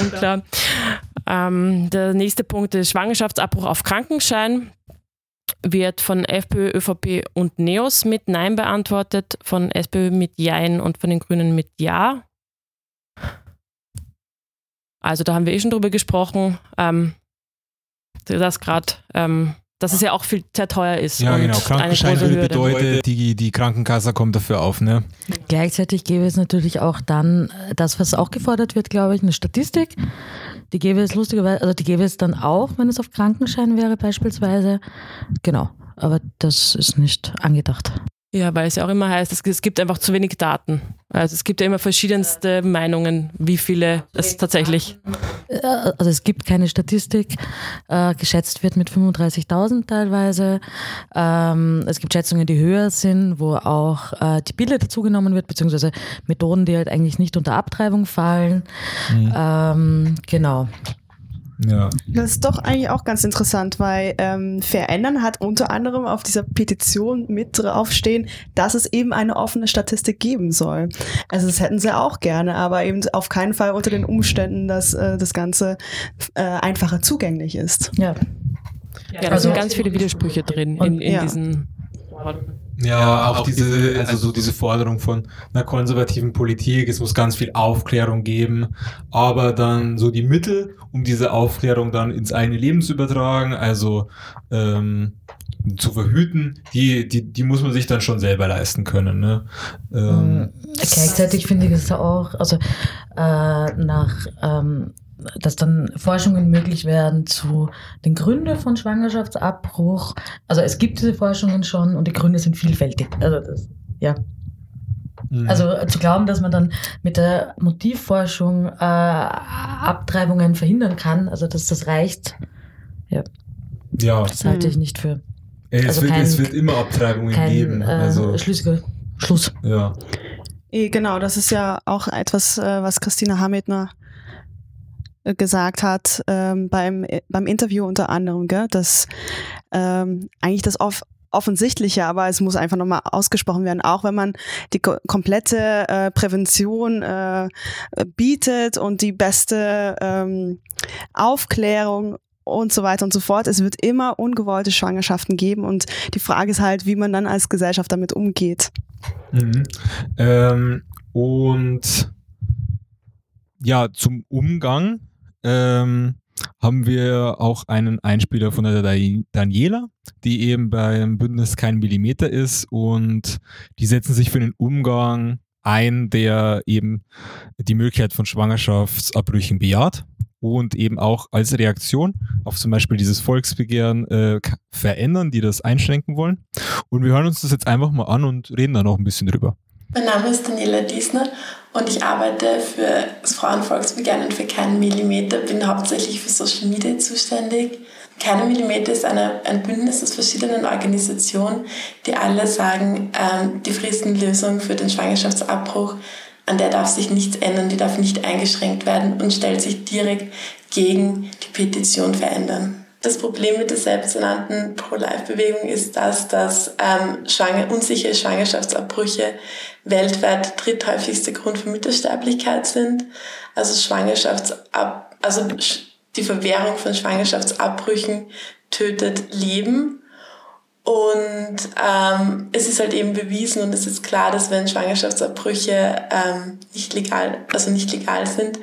(laughs) Unklar. Ähm, der nächste Punkt ist Schwangerschaftsabbruch auf Krankenschein. Wird von FPÖ, ÖVP und Neos mit Nein beantwortet, von SPÖ mit Jein und von den Grünen mit Ja. Also da haben wir eh schon drüber gesprochen, ähm, dass gerade ähm, dass es ja auch viel sehr teuer ist. Ja, genau. Krankenschein würde bedeuten, die, die Krankenkasse kommt dafür auf. Ne? Gleichzeitig gäbe es natürlich auch dann äh, das, was auch gefordert wird, glaube ich, eine Statistik. Die gäbe es lustigerweise, also die gäbe es dann auch, wenn es auf Krankenschein wäre beispielsweise. Genau, aber das ist nicht angedacht. Ja, weil es ja auch immer heißt, es gibt einfach zu wenig Daten. Also es gibt ja immer verschiedenste Meinungen, wie viele es tatsächlich. Äh, also es gibt keine Statistik. Äh, geschätzt wird mit 35.000 teilweise. Ähm, es gibt Schätzungen, die höher sind, wo auch äh, die Bilder dazugenommen wird, beziehungsweise Methoden, die halt eigentlich nicht unter Abtreibung fallen. Mhm. Ähm, genau. Ja. Das ist doch eigentlich auch ganz interessant, weil ähm, Verändern hat unter anderem auf dieser Petition mit draufstehen, dass es eben eine offene Statistik geben soll. Also das hätten sie auch gerne, aber eben auf keinen Fall unter den Umständen, dass äh, das Ganze äh, einfacher zugänglich ist. Ja. Ja, da also sind ganz viele Widersprüche drin in, in ja. diesen ja, auch diese, also so diese Forderung von einer konservativen Politik, es muss ganz viel Aufklärung geben, aber dann so die Mittel, um diese Aufklärung dann ins eigene Leben zu übertragen, also ähm, zu verhüten, die, die, die muss man sich dann schon selber leisten können. Ne? Ähm, Gleichzeitig finde ich es auch, also äh, nach ähm, dass dann Forschungen möglich werden zu den Gründen von Schwangerschaftsabbruch. Also es gibt diese Forschungen schon und die Gründe sind vielfältig. Also das, ja. Mhm. Also zu glauben, dass man dann mit der Motivforschung äh, Abtreibungen verhindern kann, also dass das reicht, ja. ja. Das halte ich nicht für. Es, also wird, kein, es wird immer Abtreibungen kein, geben. Äh, also äh, schlüssiger Schluss. Ja. Eh, genau, das ist ja auch etwas, äh, was Christina Hametner gesagt hat ähm, beim, beim Interview unter anderem, gell, dass ähm, eigentlich das off offensichtliche, aber es muss einfach nochmal ausgesprochen werden, auch wenn man die komplette äh, Prävention äh, bietet und die beste ähm, Aufklärung und so weiter und so fort. Es wird immer ungewollte Schwangerschaften geben und die Frage ist halt, wie man dann als Gesellschaft damit umgeht. Mhm. Ähm, und ja, zum Umgang ähm, haben wir auch einen Einspieler von der Daniela, die eben beim Bündnis kein Millimeter ist und die setzen sich für den Umgang ein, der eben die Möglichkeit von Schwangerschaftsabbrüchen bejaht und eben auch als Reaktion auf zum Beispiel dieses Volksbegehren äh, verändern, die das einschränken wollen. Und wir hören uns das jetzt einfach mal an und reden da noch ein bisschen drüber. Mein Name ist Daniela Diesner und ich arbeite für das Frauenvolksbegehren und für keinen Millimeter, bin hauptsächlich für Social Media zuständig. Keine Millimeter ist eine, ein Bündnis aus verschiedenen Organisationen, die alle sagen, ähm, die Fristenlösung für den Schwangerschaftsabbruch, an der darf sich nichts ändern, die darf nicht eingeschränkt werden und stellt sich direkt gegen die Petition verändern. Das Problem mit der selbsternannten Pro-Life-Bewegung ist, dass, dass ähm, schwanger, unsichere Schwangerschaftsabbrüche weltweit dritthäufigste Grund für Müttersterblichkeit sind. Also Schwangerschaftsab, also die Verwehrung von Schwangerschaftsabbrüchen tötet Leben. Und ähm, es ist halt eben bewiesen und es ist klar, dass wenn Schwangerschaftsabbrüche ähm, nicht legal, also nicht legal sind,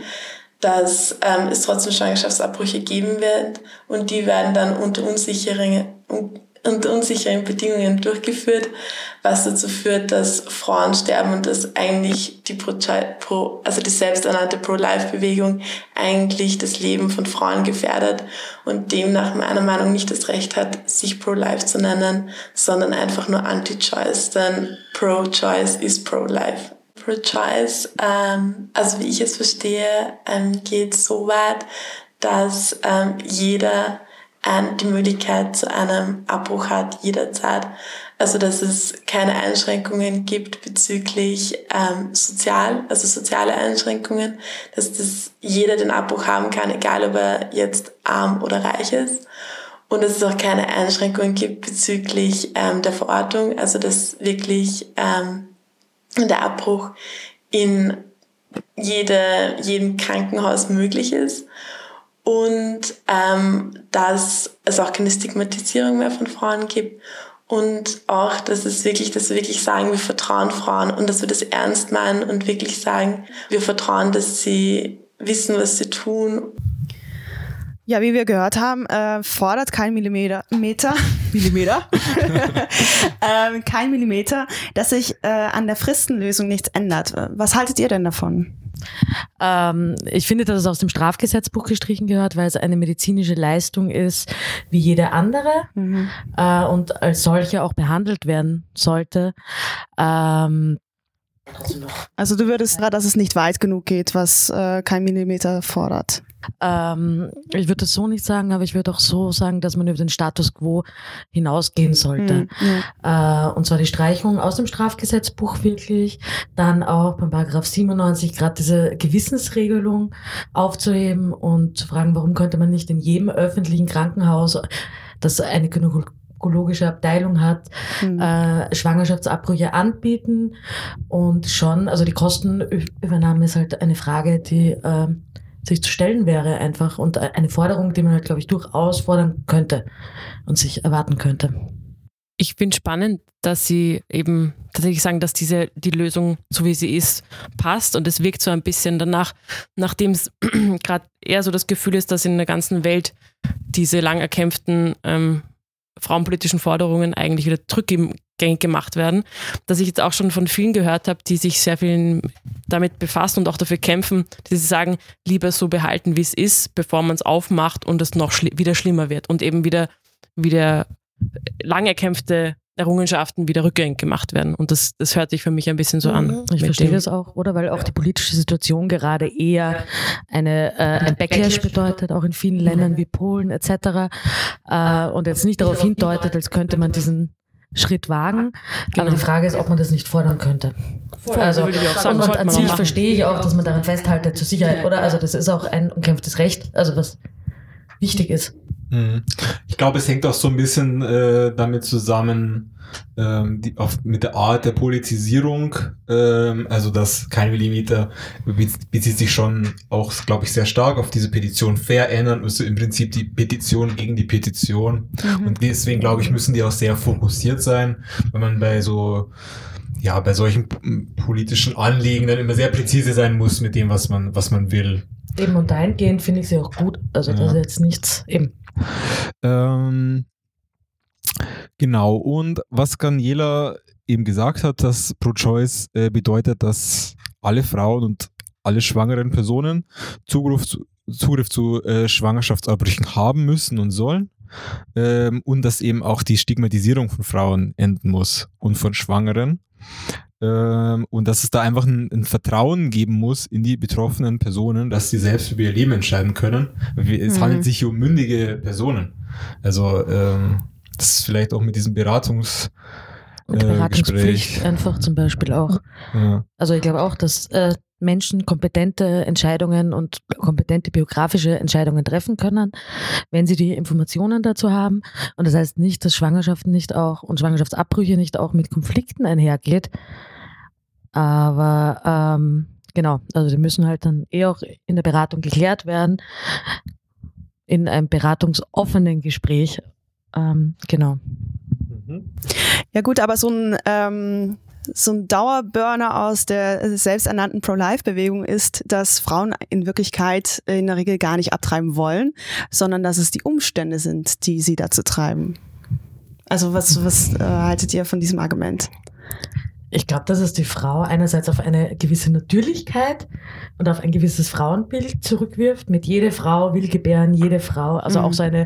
dass ähm, es trotzdem Schwangerschaftsabbrüche geben wird und die werden dann unter unsicheren, unter unsicheren Bedingungen durchgeführt, was dazu führt, dass Frauen sterben und dass eigentlich die Pro, also die selbsternannte Pro-Life-Bewegung eigentlich das Leben von Frauen gefährdet und demnach meiner Meinung nach nicht das Recht hat, sich Pro-Life zu nennen, sondern einfach nur Anti-Choice, denn Pro-Choice ist Pro-Life. Pro-Choice, ähm, also wie ich es verstehe, ähm, geht so weit, dass ähm, jeder ähm, die Möglichkeit zu einem Abbruch hat, jederzeit. Also dass es keine Einschränkungen gibt bezüglich ähm, sozial, also soziale Einschränkungen, dass das jeder den Abbruch haben kann, egal ob er jetzt arm oder reich ist. Und dass es auch keine Einschränkungen gibt bezüglich ähm, der Verortung, also dass wirklich ähm, der Abbruch in jede, jedem Krankenhaus möglich ist. Und ähm, dass es auch keine Stigmatisierung mehr von Frauen gibt. Und auch, dass es wirklich, dass wir wirklich sagen, wir vertrauen Frauen und dass wir das ernst meinen und wirklich sagen, wir vertrauen, dass sie wissen, was sie tun ja, wie wir gehört haben, äh, fordert kein Millimeter, Meter, (laughs) Millimeter, (laughs) ähm, kein Millimeter, dass sich äh, an der Fristenlösung nichts ändert. Was haltet ihr denn davon? Ähm, ich finde, dass es aus dem Strafgesetzbuch gestrichen gehört, weil es eine medizinische Leistung ist, wie jede andere mhm. äh, und als solche auch behandelt werden sollte. Ähm, also du würdest, dass es nicht weit genug geht, was äh, kein Millimeter fordert. Ähm, ich würde das so nicht sagen, aber ich würde auch so sagen, dass man über den Status quo hinausgehen sollte. Mhm, ja. äh, und zwar die Streichung aus dem Strafgesetzbuch wirklich, dann auch beim Paragraph 97 gerade diese Gewissensregelung aufzuheben und zu fragen, warum könnte man nicht in jedem öffentlichen Krankenhaus das eine gynäkologische Abteilung hat, mhm. äh, Schwangerschaftsabbrüche anbieten und schon, also die Kostenübernahme ist halt eine Frage, die äh, sich zu stellen wäre einfach und eine Forderung, die man halt, glaube ich, durchaus fordern könnte und sich erwarten könnte. Ich finde spannend, dass Sie eben tatsächlich sagen, dass diese die Lösung, so wie sie ist, passt. Und es wirkt so ein bisschen danach, nachdem es (clears throat) gerade eher so das Gefühl ist, dass in der ganzen Welt diese lang erkämpften ähm, frauenpolitischen Forderungen eigentlich wieder zurückgängig gemacht werden, dass ich jetzt auch schon von vielen gehört habe, die sich sehr viel damit befassen und auch dafür kämpfen, die sie sagen, lieber so behalten, wie es ist, bevor man es aufmacht und es noch schli wieder schlimmer wird und eben wieder, wieder lang erkämpfte Errungenschaften wieder rückgängig gemacht werden. Und das, das hört sich für mich ein bisschen so an. Mhm. Ich verstehe das auch, oder? Weil auch die politische Situation gerade eher eine, äh, ein Backlash bedeutet, auch in vielen Ländern wie Polen etc. Äh, und jetzt nicht darauf hindeutet, als könnte man diesen Schritt wagen. Genau. Aber die Frage ist, ob man das nicht fordern könnte. Also, würde ich auch sagen, und an sich verstehe ich auch, dass man daran festhaltet zur Sicherheit, oder? Also das ist auch ein umkämpftes Recht, also was wichtig ist. Mhm. Ich glaube, es hängt auch so ein bisschen äh, damit zusammen, ähm, die, auf, mit der Art der Politisierung. Ähm, also das kein Millimeter bezieht sich schon auch, glaube ich, sehr stark auf diese Petition fair ändern, also im Prinzip die Petition gegen die Petition. Mhm. Und deswegen, glaube ich, müssen die auch sehr fokussiert sein, wenn man bei so ja, bei solchen politischen Anliegen dann immer sehr präzise sein muss mit dem, was man, was man will. Eben und dahingehend finde ich sie auch gut. Also ja. das ist jetzt nichts eben. Ähm, genau, und was Daniela eben gesagt hat, dass Pro-Choice äh, bedeutet, dass alle Frauen und alle schwangeren Personen Zugriff zu, Zugriff zu äh, Schwangerschaftsabbrüchen haben müssen und sollen. Ähm, und dass eben auch die Stigmatisierung von Frauen enden muss und von Schwangeren. Ähm, und dass es da einfach ein, ein, Vertrauen geben muss in die betroffenen Personen, dass sie selbst über ihr Leben entscheiden können. Es mhm. handelt sich hier um mündige Personen. Also ähm, das ist vielleicht auch mit diesem Beratungs Mit äh, Beratungspflicht Gespräch. einfach zum Beispiel auch. Ja. Also ich glaube auch, dass äh, Menschen kompetente Entscheidungen und kompetente biografische Entscheidungen treffen können, wenn sie die Informationen dazu haben. Und das heißt nicht, dass Schwangerschaften nicht auch und Schwangerschaftsabbrüche nicht auch mit Konflikten einhergeht. Aber ähm, genau, also die müssen halt dann eh auch in der Beratung geklärt werden, in einem beratungsoffenen Gespräch. Ähm, genau. Ja gut, aber so ein, ähm, so ein Dauerburner aus der selbsternannten Pro-Life-Bewegung ist, dass Frauen in Wirklichkeit in der Regel gar nicht abtreiben wollen, sondern dass es die Umstände sind, die sie dazu treiben. Also was, was äh, haltet ihr von diesem Argument? Ich glaube, dass es die Frau einerseits auf eine gewisse Natürlichkeit und auf ein gewisses Frauenbild zurückwirft. Mit jede Frau will gebären, jede Frau, also Mhm. auch so eine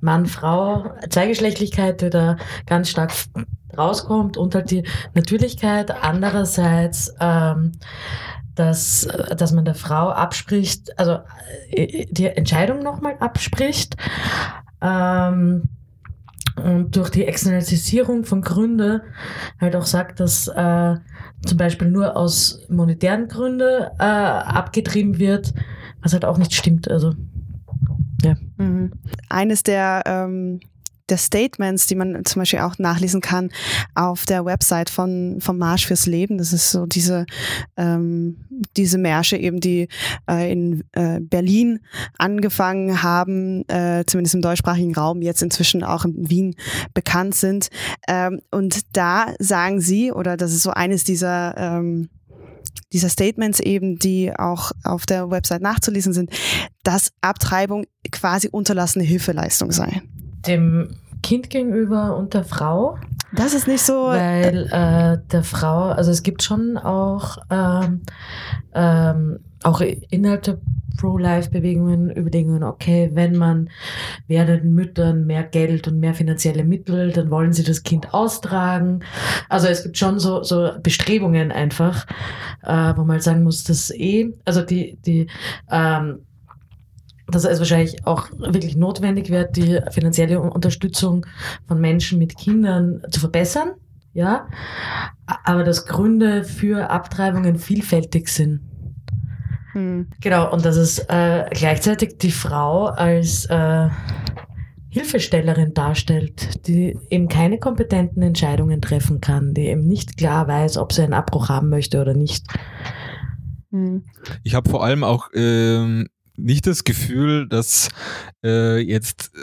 Mann-Frau-Zweigeschlechtlichkeit, die da ganz stark rauskommt und halt die Natürlichkeit. Andererseits, ähm, dass, dass man der Frau abspricht, also äh, die Entscheidung nochmal abspricht. Ähm, und durch die Externalisierung von Gründe halt auch sagt, dass äh, zum Beispiel nur aus monetären Gründen äh, abgetrieben wird, was halt auch nicht stimmt. Also Mhm. Eines der, ähm, der Statements, die man zum Beispiel auch nachlesen kann auf der Website von, vom Marsch fürs Leben, das ist so diese, ähm, diese Märsche eben, die äh, in äh, Berlin angefangen haben, äh, zumindest im deutschsprachigen Raum, jetzt inzwischen auch in Wien bekannt sind. Ähm, und da sagen sie, oder das ist so eines dieser ähm, dieser Statements eben, die auch auf der Website nachzulesen sind, dass Abtreibung quasi unterlassene Hilfeleistung sei. Dem Kind gegenüber und der Frau, Das ist nicht so. weil äh, der Frau, also es gibt schon auch, ähm, ähm, auch innerhalb der Pro-Life-Bewegungen Überlegungen, okay, wenn man werdenden Müttern mehr Geld und mehr finanzielle Mittel, dann wollen sie das Kind austragen. Also es gibt schon so, so Bestrebungen einfach, äh, wo man halt sagen muss, dass eh, also die, die ähm, dass es wahrscheinlich auch wirklich notwendig wird, die finanzielle Unterstützung von Menschen mit Kindern zu verbessern. Ja, aber dass Gründe für Abtreibungen vielfältig sind. Hm. Genau, und dass es äh, gleichzeitig die Frau als äh, Hilfestellerin darstellt, die eben keine kompetenten Entscheidungen treffen kann, die eben nicht klar weiß, ob sie einen Abbruch haben möchte oder nicht. Hm. Ich habe vor allem auch ähm, nicht das Gefühl, dass äh, jetzt, äh,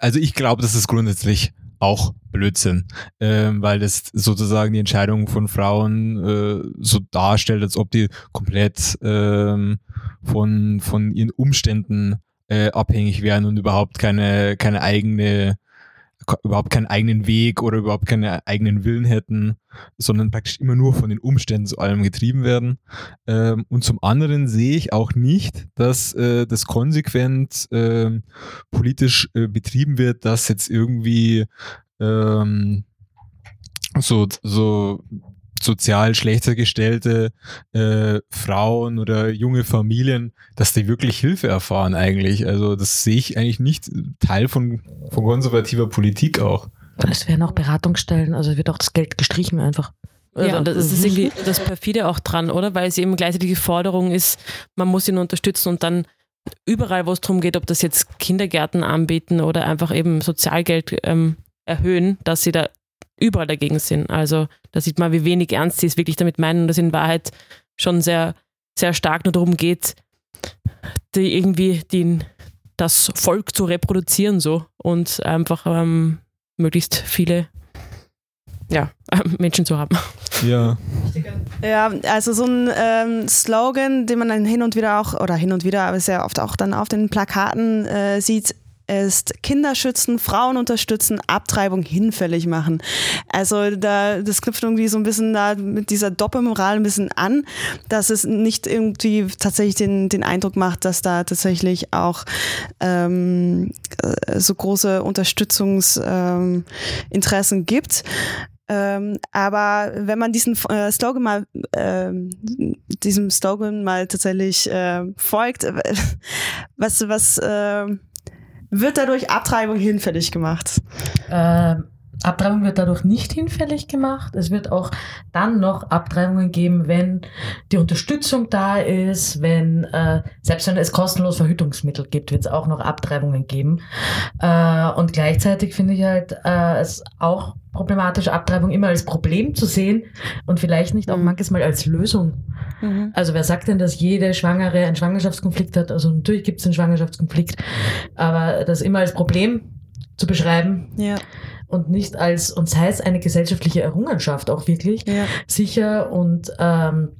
also ich glaube, das ist grundsätzlich auch Blödsinn, ähm, weil das sozusagen die Entscheidung von Frauen äh, so darstellt, als ob die komplett ähm, von, von ihren Umständen äh, abhängig wären und überhaupt keine, keine eigene, überhaupt keinen eigenen Weg oder überhaupt keinen eigenen Willen hätten, sondern praktisch immer nur von den Umständen zu allem getrieben werden. Ähm, und zum anderen sehe ich auch nicht, dass äh, das konsequent ähm, politisch äh, betrieben wird, dass jetzt irgendwie ähm, so, so sozial schlechter gestellte äh, Frauen oder junge Familien, dass die wirklich Hilfe erfahren eigentlich. Also das sehe ich eigentlich nicht Teil von, von konservativer Politik auch. Es werden auch Beratungsstellen, also wird auch das Geld gestrichen einfach. Ja, Also, und das ist irgendwie das perfide auch dran, oder? Weil es eben gleichzeitig die Forderung ist, man muss ihn unterstützen und dann überall, wo es darum geht, ob das jetzt Kindergärten anbieten oder einfach eben Sozialgeld ähm, erhöhen, dass sie da überall dagegen sind. Also da sieht man, wie wenig ernst sie es wirklich damit meinen und dass in Wahrheit schon sehr, sehr stark nur darum geht, die irgendwie den, das Volk zu reproduzieren so und einfach ähm, möglichst viele ja, (laughs) Menschen zu haben. Ja. Ja, also so ein ähm, Slogan, den man dann hin und wieder auch, oder hin und wieder, aber sehr oft auch dann auf den Plakaten äh, sieht, ist Kinder schützen, Frauen unterstützen, Abtreibung hinfällig machen. Also da, das knüpft irgendwie so ein bisschen da mit dieser Doppelmoral ein bisschen an, dass es nicht irgendwie tatsächlich den, den Eindruck macht, dass da tatsächlich auch ähm, äh, so große Unterstützungsinteressen ähm, gibt. Ähm, aber wenn man diesen äh, Slogan mal, ähm, diesem Slogan mal tatsächlich äh, folgt, äh, (laughs) was, was äh, wird dadurch Abtreibung hinfällig gemacht? Äh, Abtreibung wird dadurch nicht hinfällig gemacht. Es wird auch dann noch Abtreibungen geben, wenn die Unterstützung da ist, wenn, äh, selbst wenn es kostenlos Verhütungsmittel gibt, wird es auch noch Abtreibungen geben. Äh, und gleichzeitig finde ich halt äh, es auch problematisch, Abtreibung immer als Problem zu sehen und vielleicht nicht auch Mhm. manches Mal als Lösung. Mhm. Also wer sagt denn, dass jede Schwangere einen Schwangerschaftskonflikt hat? Also natürlich gibt es einen Schwangerschaftskonflikt, aber das immer als Problem zu beschreiben Ja, und nicht als, und sei es eine gesellschaftliche Errungenschaft auch wirklich, ja. sicher und ähm,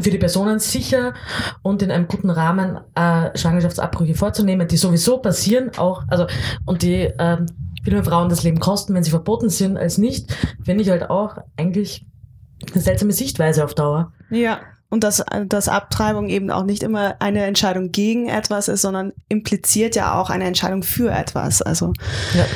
für die Personen sicher und in einem guten Rahmen äh, Schwangerschaftsabbrüche vorzunehmen, die sowieso passieren, auch, also und die ähm, viel mehr Frauen das Leben kosten, wenn sie verboten sind als nicht, finde ich halt auch eigentlich eine seltsame Sichtweise auf Dauer. Ja. Und dass, dass Abtreibung eben auch nicht immer eine Entscheidung gegen etwas ist, sondern impliziert ja auch eine Entscheidung für etwas. Also Ja.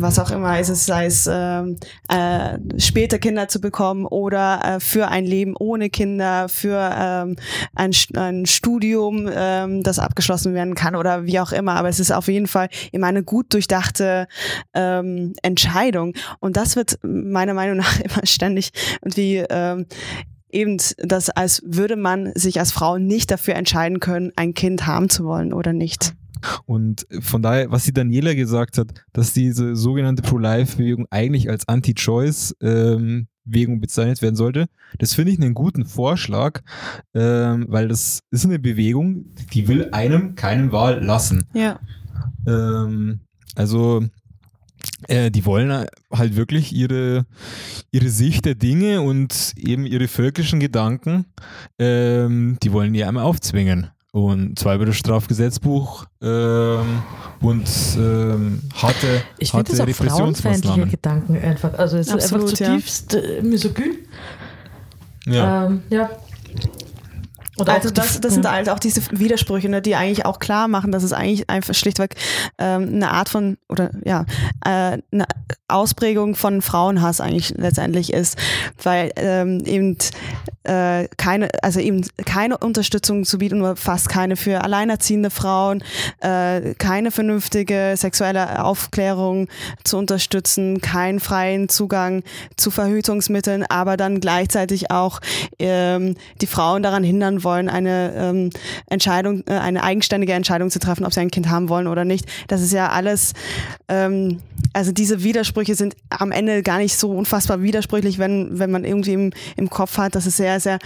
Was auch immer ist es, sei es ähm, äh, später Kinder zu bekommen oder äh, für ein Leben ohne Kinder, für ähm, ein, ein Studium, ähm, das abgeschlossen werden kann oder wie auch immer. Aber es ist auf jeden Fall eben eine gut durchdachte ähm, Entscheidung. Und das wird meiner Meinung nach (laughs) immer ständig irgendwie ähm, eben das, als würde man sich als Frau nicht dafür entscheiden können, ein Kind haben zu wollen oder nicht. Und von daher, was die Daniela gesagt hat, dass diese sogenannte Pro-Life-Bewegung eigentlich als Anti-Choice-Bewegung bezeichnet werden sollte, das finde ich einen guten Vorschlag, ähm, weil das ist eine Bewegung, die will einem keine Wahl lassen. Ja. Ähm, also äh, die wollen halt wirklich ihre, ihre Sicht der Dinge und eben ihre völkischen Gedanken, ähm, die wollen die einmal aufzwingen. Und über das Strafgesetzbuch ähm, und ähm, harte, Ich finde harte das auch frauenfeindliche. Gedanken einfach. Also es ist Absolut, einfach ja. zutiefst äh, misogyn. Ja. Ähm, ja. Und Also das, das sind halt auch diese Widersprüche, ne, die eigentlich auch klar machen, dass es eigentlich einfach schlichtweg ähm, eine Art von oder ja äh, eine Ausprägung von Frauenhass eigentlich letztendlich ist, weil ähm, eben äh, keine, also eben keine Unterstützung zu bieten oder fast keine für alleinerziehende Frauen, äh, keine vernünftige sexuelle Aufklärung zu unterstützen, keinen freien Zugang zu Verhütungsmitteln, aber dann gleichzeitig auch ähm, die Frauen daran hindern wollen, eine ähm, Entscheidung, äh, eine eigenständige Entscheidung zu treffen, ob sie ein Kind haben wollen oder nicht. Das ist ja alles, ähm, also diese Widersprüche sind am Ende gar nicht so unfassbar widersprüchlich, wenn, wenn man irgendwie im, im Kopf hat, dass es sehr, sehr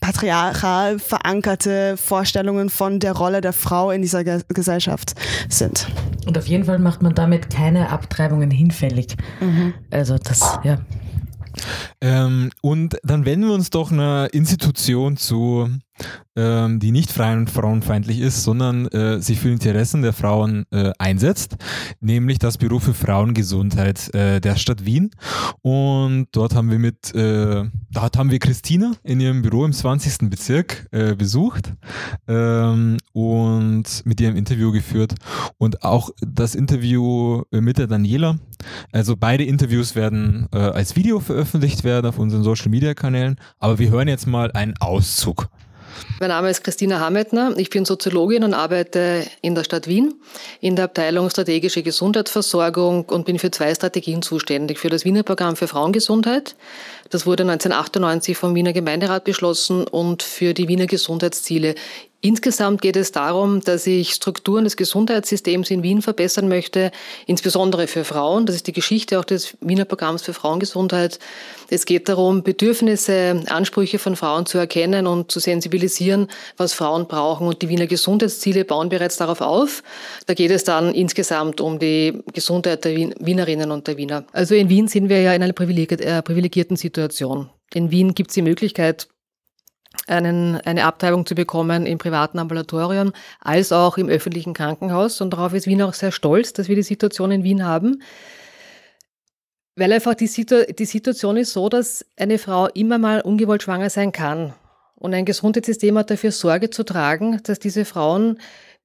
patriarchal verankerte Vorstellungen von der Rolle der Frau in dieser Ge Gesellschaft sind. Und auf jeden Fall macht man damit keine Abtreibungen hinfällig. Also das, ja. Ähm, und dann wenden wir uns doch einer Institution zu, ähm, die nicht frei und frauenfeindlich ist, sondern äh, sich für die Interessen der Frauen äh, einsetzt, nämlich das Büro für Frauengesundheit äh, der Stadt Wien. Und dort haben wir mit, äh, dort haben wir Christina in ihrem Büro im 20. Bezirk äh, besucht ähm, und mit ihr ein Interview geführt und auch das Interview mit der Daniela. Also beide Interviews werden äh, als Video veröffentlicht werden auf unseren Social Media Kanälen, aber wir hören jetzt mal einen Auszug. Mein Name ist Christina Hametner. Ich bin Soziologin und arbeite in der Stadt Wien in der Abteilung Strategische Gesundheitsversorgung und bin für zwei Strategien zuständig. Für das Wiener Programm für Frauengesundheit. Das wurde 1998 vom Wiener Gemeinderat beschlossen und für die Wiener Gesundheitsziele. Insgesamt geht es darum, dass ich Strukturen des Gesundheitssystems in Wien verbessern möchte, insbesondere für Frauen. Das ist die Geschichte auch des Wiener Programms für Frauengesundheit. Es geht darum, Bedürfnisse, Ansprüche von Frauen zu erkennen und zu sensibilisieren, was Frauen brauchen. Und die Wiener Gesundheitsziele bauen bereits darauf auf. Da geht es dann insgesamt um die Gesundheit der Wien Wienerinnen und der Wiener. Also in Wien sind wir ja in einer äh, privilegierten Situation. In Wien gibt es die Möglichkeit, einen, eine Abtreibung zu bekommen im privaten Ambulatorium als auch im öffentlichen Krankenhaus. Und darauf ist Wien auch sehr stolz, dass wir die Situation in Wien haben. Weil einfach die, Situ die Situation ist so, dass eine Frau immer mal ungewollt schwanger sein kann. Und ein Gesundheitssystem hat dafür Sorge zu tragen, dass diese Frauen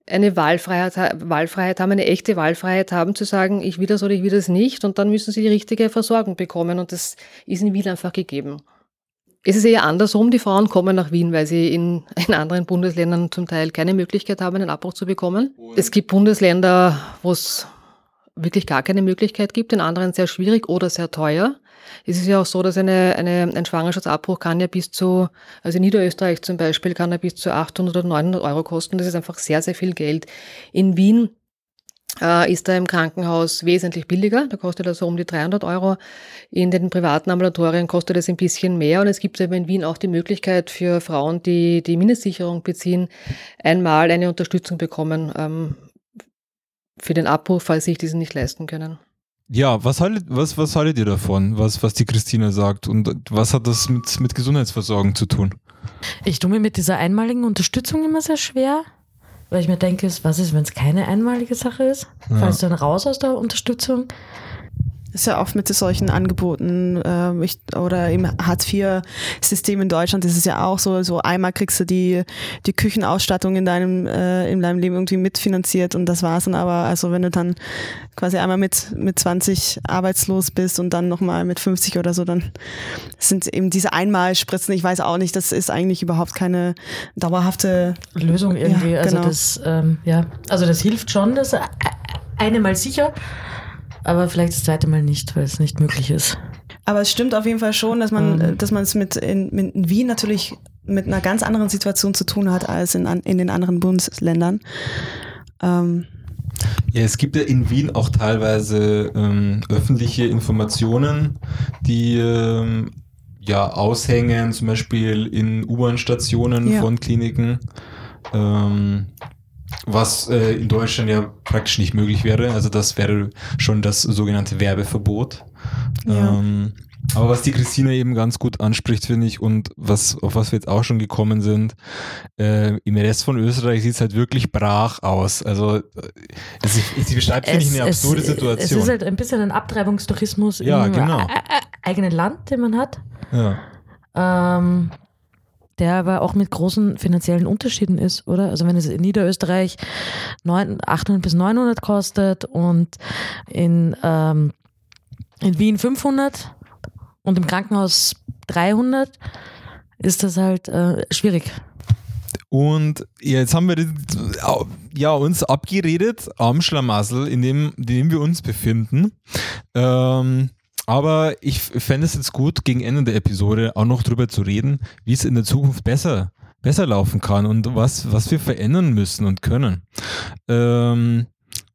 eine Wahlfreiheit, Wahlfreiheit haben, eine echte Wahlfreiheit haben, zu sagen, ich will das oder ich will das nicht. Und dann müssen sie die richtige Versorgung bekommen. Und das ist in Wien einfach gegeben. Es ist eher andersrum. Die Frauen kommen nach Wien, weil sie in, (laughs) in anderen Bundesländern zum Teil keine Möglichkeit haben, einen Abbruch zu bekommen. Es gibt Bundesländer, wo es wirklich gar keine Möglichkeit gibt, in anderen sehr schwierig oder sehr teuer. Es ist ja auch so, dass eine, eine, ein Schwangerschaftsabbruch kann ja bis zu, also in Niederösterreich zum Beispiel, kann er bis zu 800 oder 900 Euro kosten. Das ist einfach sehr, sehr viel Geld. In Wien äh, ist er im Krankenhaus wesentlich billiger. Da kostet er so um die 300 Euro. In den privaten Ambulatorien kostet es ein bisschen mehr. Und es gibt eben in Wien auch die Möglichkeit für Frauen, die die Mindestsicherung beziehen, einmal eine Unterstützung bekommen ähm, für den Abbruch, falls sie sich diesen nicht leisten können. Ja, was haltet, was, was haltet ihr davon, was, was die Christina sagt? Und was hat das mit, mit Gesundheitsversorgung zu tun? Ich tue mir mit dieser einmaligen Unterstützung immer sehr schwer, weil ich mir denke, was ist, wenn es keine einmalige Sache ist? Ja. Fallst du dann raus aus der Unterstützung? Ist ja oft mit solchen Angeboten äh, ich, oder im Hartz-IV-System in Deutschland ist es ja auch so, so einmal kriegst du die, die Küchenausstattung in deinem, äh, in deinem Leben irgendwie mitfinanziert und das war's dann aber, also wenn du dann quasi einmal mit, mit 20 arbeitslos bist und dann nochmal mit 50 oder so, dann sind eben diese Einmalspritzen, ich weiß auch nicht, das ist eigentlich überhaupt keine dauerhafte Lösung irgendwie. Ja, also genau. das, ähm, ja, also das hilft schon, das äh, eine Mal sicher, aber vielleicht das zweite Mal nicht, weil es nicht möglich ist. Aber es stimmt auf jeden Fall schon, dass man, Mhm. dass man es mit in, mit in Wien natürlich mit einer ganz anderen Situation zu tun hat als in, in den anderen Bundesländern. Ähm, Ja, es gibt ja in Wien auch teilweise ähm, öffentliche Informationen, die ähm, ja aushängen, zum Beispiel in U-Bahn-Stationen Ja. von Kliniken, ähm, was äh, in Deutschland ja praktisch nicht möglich wäre. Also das wäre schon das sogenannte Werbeverbot. Ja. Ähm, aber was die Christina eben ganz gut anspricht, finde ich, und was, auf was wir jetzt auch schon gekommen sind, äh, im Rest von Österreich sieht es halt wirklich brach aus. Also äh, es, sie beschreibt, finde ich, eine absurde es, Situation. Es ist halt ein bisschen ein Abtreibungstourismus Ja, im genau. eigenen Land, den man hat. ja. Ähm, der aber auch mit großen finanziellen Unterschieden ist, oder? Also wenn es in Niederösterreich 9, 800 bis 900 kostet und in, ähm, in Wien 500 und im Krankenhaus 300, ist das halt äh, schwierig. Und jetzt haben wir ja, uns abgeredet am Schlamassel, in dem, in dem wir uns befinden. Ähm, aber ich fände es jetzt gut, gegen Ende der Episode auch noch drüber zu reden, wie es in der Zukunft besser, besser laufen kann und was, was wir verändern müssen und können. Ähm,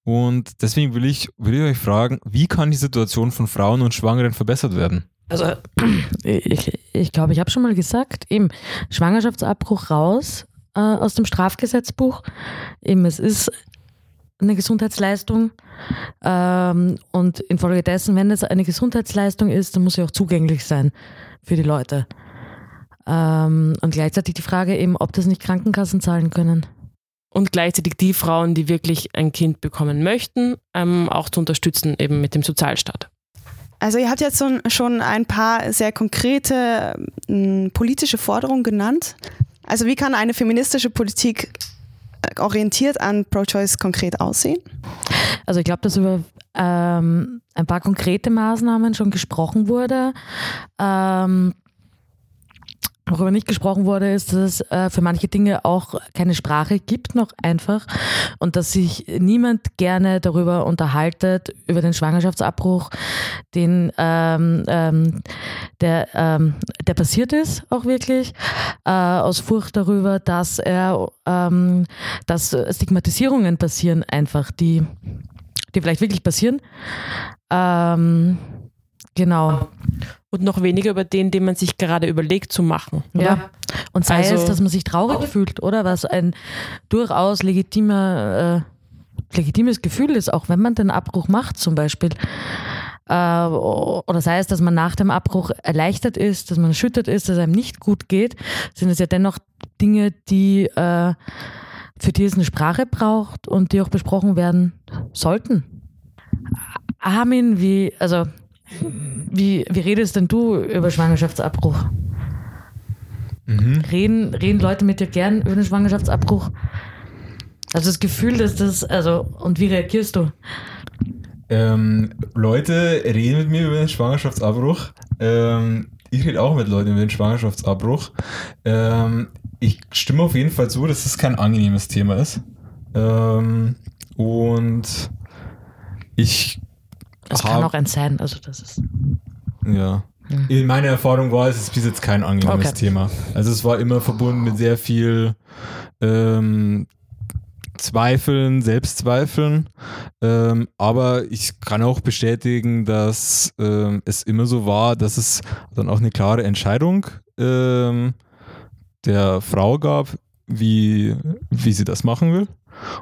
und deswegen will ich, will ich euch fragen, wie kann die Situation von Frauen und Schwangeren verbessert werden? Also (clears throat) ich, ich glaube, ich habe schon mal gesagt, eben Schwangerschaftsabbruch raus äh, aus dem Strafgesetzbuch. Eben, es ist eine Gesundheitsleistung ähm, und infolgedessen, wenn es eine Gesundheitsleistung ist, dann muss sie auch zugänglich sein für die Leute. Ähm, und gleichzeitig die Frage eben, ob das nicht Krankenkassen zahlen können. Und gleichzeitig die Frauen, die wirklich ein Kind bekommen möchten, ähm, auch zu unterstützen, eben mit dem Sozialstaat. Also ihr habt jetzt schon ein paar sehr konkrete politische Forderungen genannt. Also wie kann eine feministische Politik orientiert an Pro-Choice konkret aussehen? Also ich glaube, dass über ähm, ein paar konkrete Maßnahmen schon gesprochen wurde. Ähm, worüber nicht gesprochen wurde, ist, dass es äh, für manche Dinge auch keine Sprache gibt, noch einfach. Und dass sich niemand gerne darüber unterhaltet, über den Schwangerschaftsabbruch, den, ähm, ähm, der, ähm, der passiert ist, auch wirklich, äh, aus Furcht darüber, dass er, ähm, dass Stigmatisierungen passieren einfach, die, die vielleicht wirklich passieren. Ähm, genau. Und noch weniger über den, den man sich gerade überlegt zu machen. Oder? Ja. Und sei Also- es, dass man sich traurig fühlt, oder? Was ein durchaus legitimer, äh, legitimes Gefühl ist, auch wenn man den Abbruch macht, zum Beispiel. Äh, oder sei es, dass man nach dem Abbruch erleichtert ist, dass man erschüttert ist, dass es einem nicht gut geht, sind es ja dennoch Dinge, die äh, für die es eine Sprache braucht und die auch besprochen werden sollten. Armin, wie, also, wie, wie redest denn du über Schwangerschaftsabbruch? Reden, reden Leute mit dir gern über den Schwangerschaftsabbruch? Also das Gefühl, dass das, also, und wie reagierst du? Ähm, Leute reden mit mir über den Schwangerschaftsabbruch. Ähm, ich rede auch mit Leuten über den Schwangerschaftsabbruch. Ähm, ich stimme auf jeden Fall zu, dass es kein angenehmes Thema ist. Ähm, und ich Es kann auch ein sein, also das ist. Ja. Mhm. In meiner Erfahrung war es, es ist bis jetzt kein angenehmes Okay. Thema. Also es war immer verbunden mit sehr viel ähm, Zweifeln, Selbstzweifeln. Ähm, aber ich kann auch bestätigen, dass ähm, es immer so war, dass es dann auch eine klare Entscheidung ähm, der Frau gab, wie, wie sie das machen will.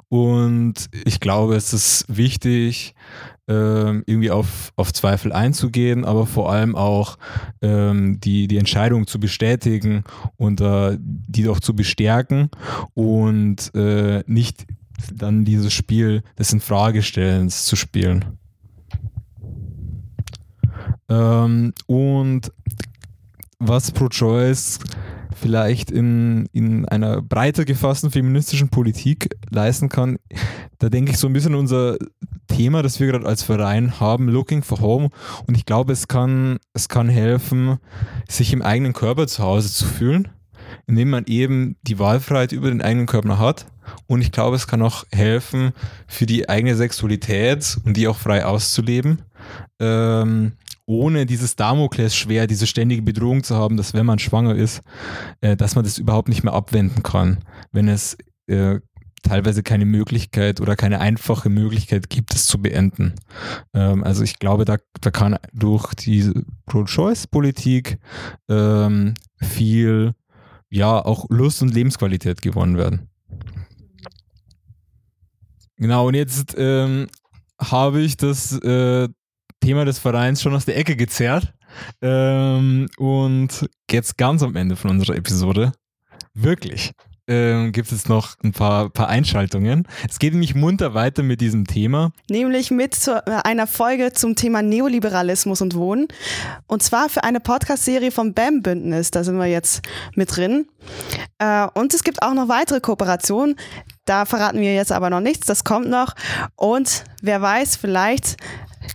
Und ich glaube, es ist wichtig, ähm, irgendwie auf, auf Zweifel einzugehen, aber vor allem auch ähm, die, die Entscheidung zu bestätigen und äh, die auch zu bestärken und äh, nicht dann dieses Spiel des Infragestellens zu spielen. Ähm, und was Pro-Choice vielleicht in, in einer breiter gefassten feministischen Politik leisten kann, da denke ich so ein bisschen unser Thema, das wir gerade als Verein haben, Looking for Home. Und ich glaube, es kann, es kann helfen, sich im eigenen Körper zu Hause zu fühlen, indem man eben die Wahlfreiheit über den eigenen Körper hat. Und ich glaube, es kann auch helfen, für die eigene Sexualität und die auch frei auszuleben. Ähm, ohne dieses Damoklesschwert, diese ständige Bedrohung zu haben, dass wenn man schwanger ist, äh, dass man das überhaupt nicht mehr abwenden kann, wenn es äh, teilweise keine Möglichkeit oder keine einfache Möglichkeit gibt, es zu beenden. Ähm, also ich glaube, da, da kann durch diese Pro-Choice-Politik ähm, viel, ja, auch Lust und Lebensqualität gewonnen werden. Genau, und jetzt ähm, habe ich das äh, Thema des Vereins schon aus der Ecke gezerrt. Ähm, und jetzt ganz am Ende von unserer Episode, wirklich, ähm, gibt es noch ein paar, paar Einschaltungen. Es geht nämlich munter weiter mit diesem Thema. Nämlich mit zu einer Folge zum Thema Neoliberalismus und Wohnen. Und zwar für eine Podcast-Serie vom BAM-Bündnis. Da sind wir jetzt mit drin. Äh, Und es gibt auch noch weitere Kooperationen. Da verraten wir jetzt aber noch nichts. Das kommt noch. Und wer weiß, vielleicht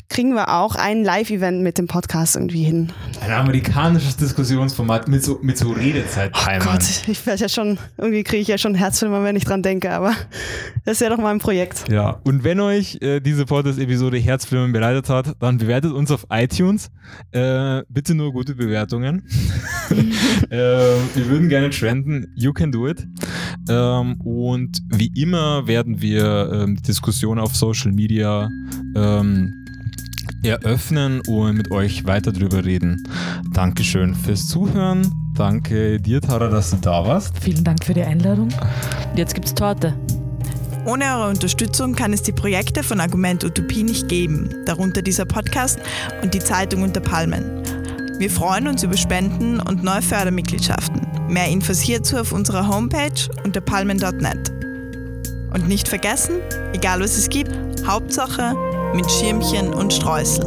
kriegen wir auch ein Live-Event mit dem Podcast irgendwie hin. Ein amerikanisches Diskussionsformat mit so, mit so Redezeit-Timern. Oh Gott, ich werde ja schon, irgendwie kriege ich ja schon Herzflimmer, wenn ich dran denke, aber das ist ja doch mal ein Projekt. Ja, und wenn euch äh, diese Podcast-Episode Herzflimmern bereitet hat, dann bewertet uns auf iTunes. Äh, bitte nur gute Bewertungen. (laughs) äh, wir würden gerne trenden. You can do it. Ähm, und wie immer werden wir ähm, die Diskussion auf Social Media ähm, eröffnen und mit euch weiter drüber reden. Dankeschön fürs Zuhören. Danke dir, Tara, dass du da warst. Vielen Dank für die Einladung. Jetzt gibt's Torte. Ohne eure Unterstützung kann es die Projekte von Argument Utopie nicht geben, darunter dieser Podcast und die Zeitung unter Palmen. Wir freuen uns über Spenden und neue Fördermitgliedschaften. Mehr Infos hierzu auf unserer Homepage unter palmen.net. Und nicht vergessen, egal was es gibt, Hauptsache mit Schirmchen und Streusel.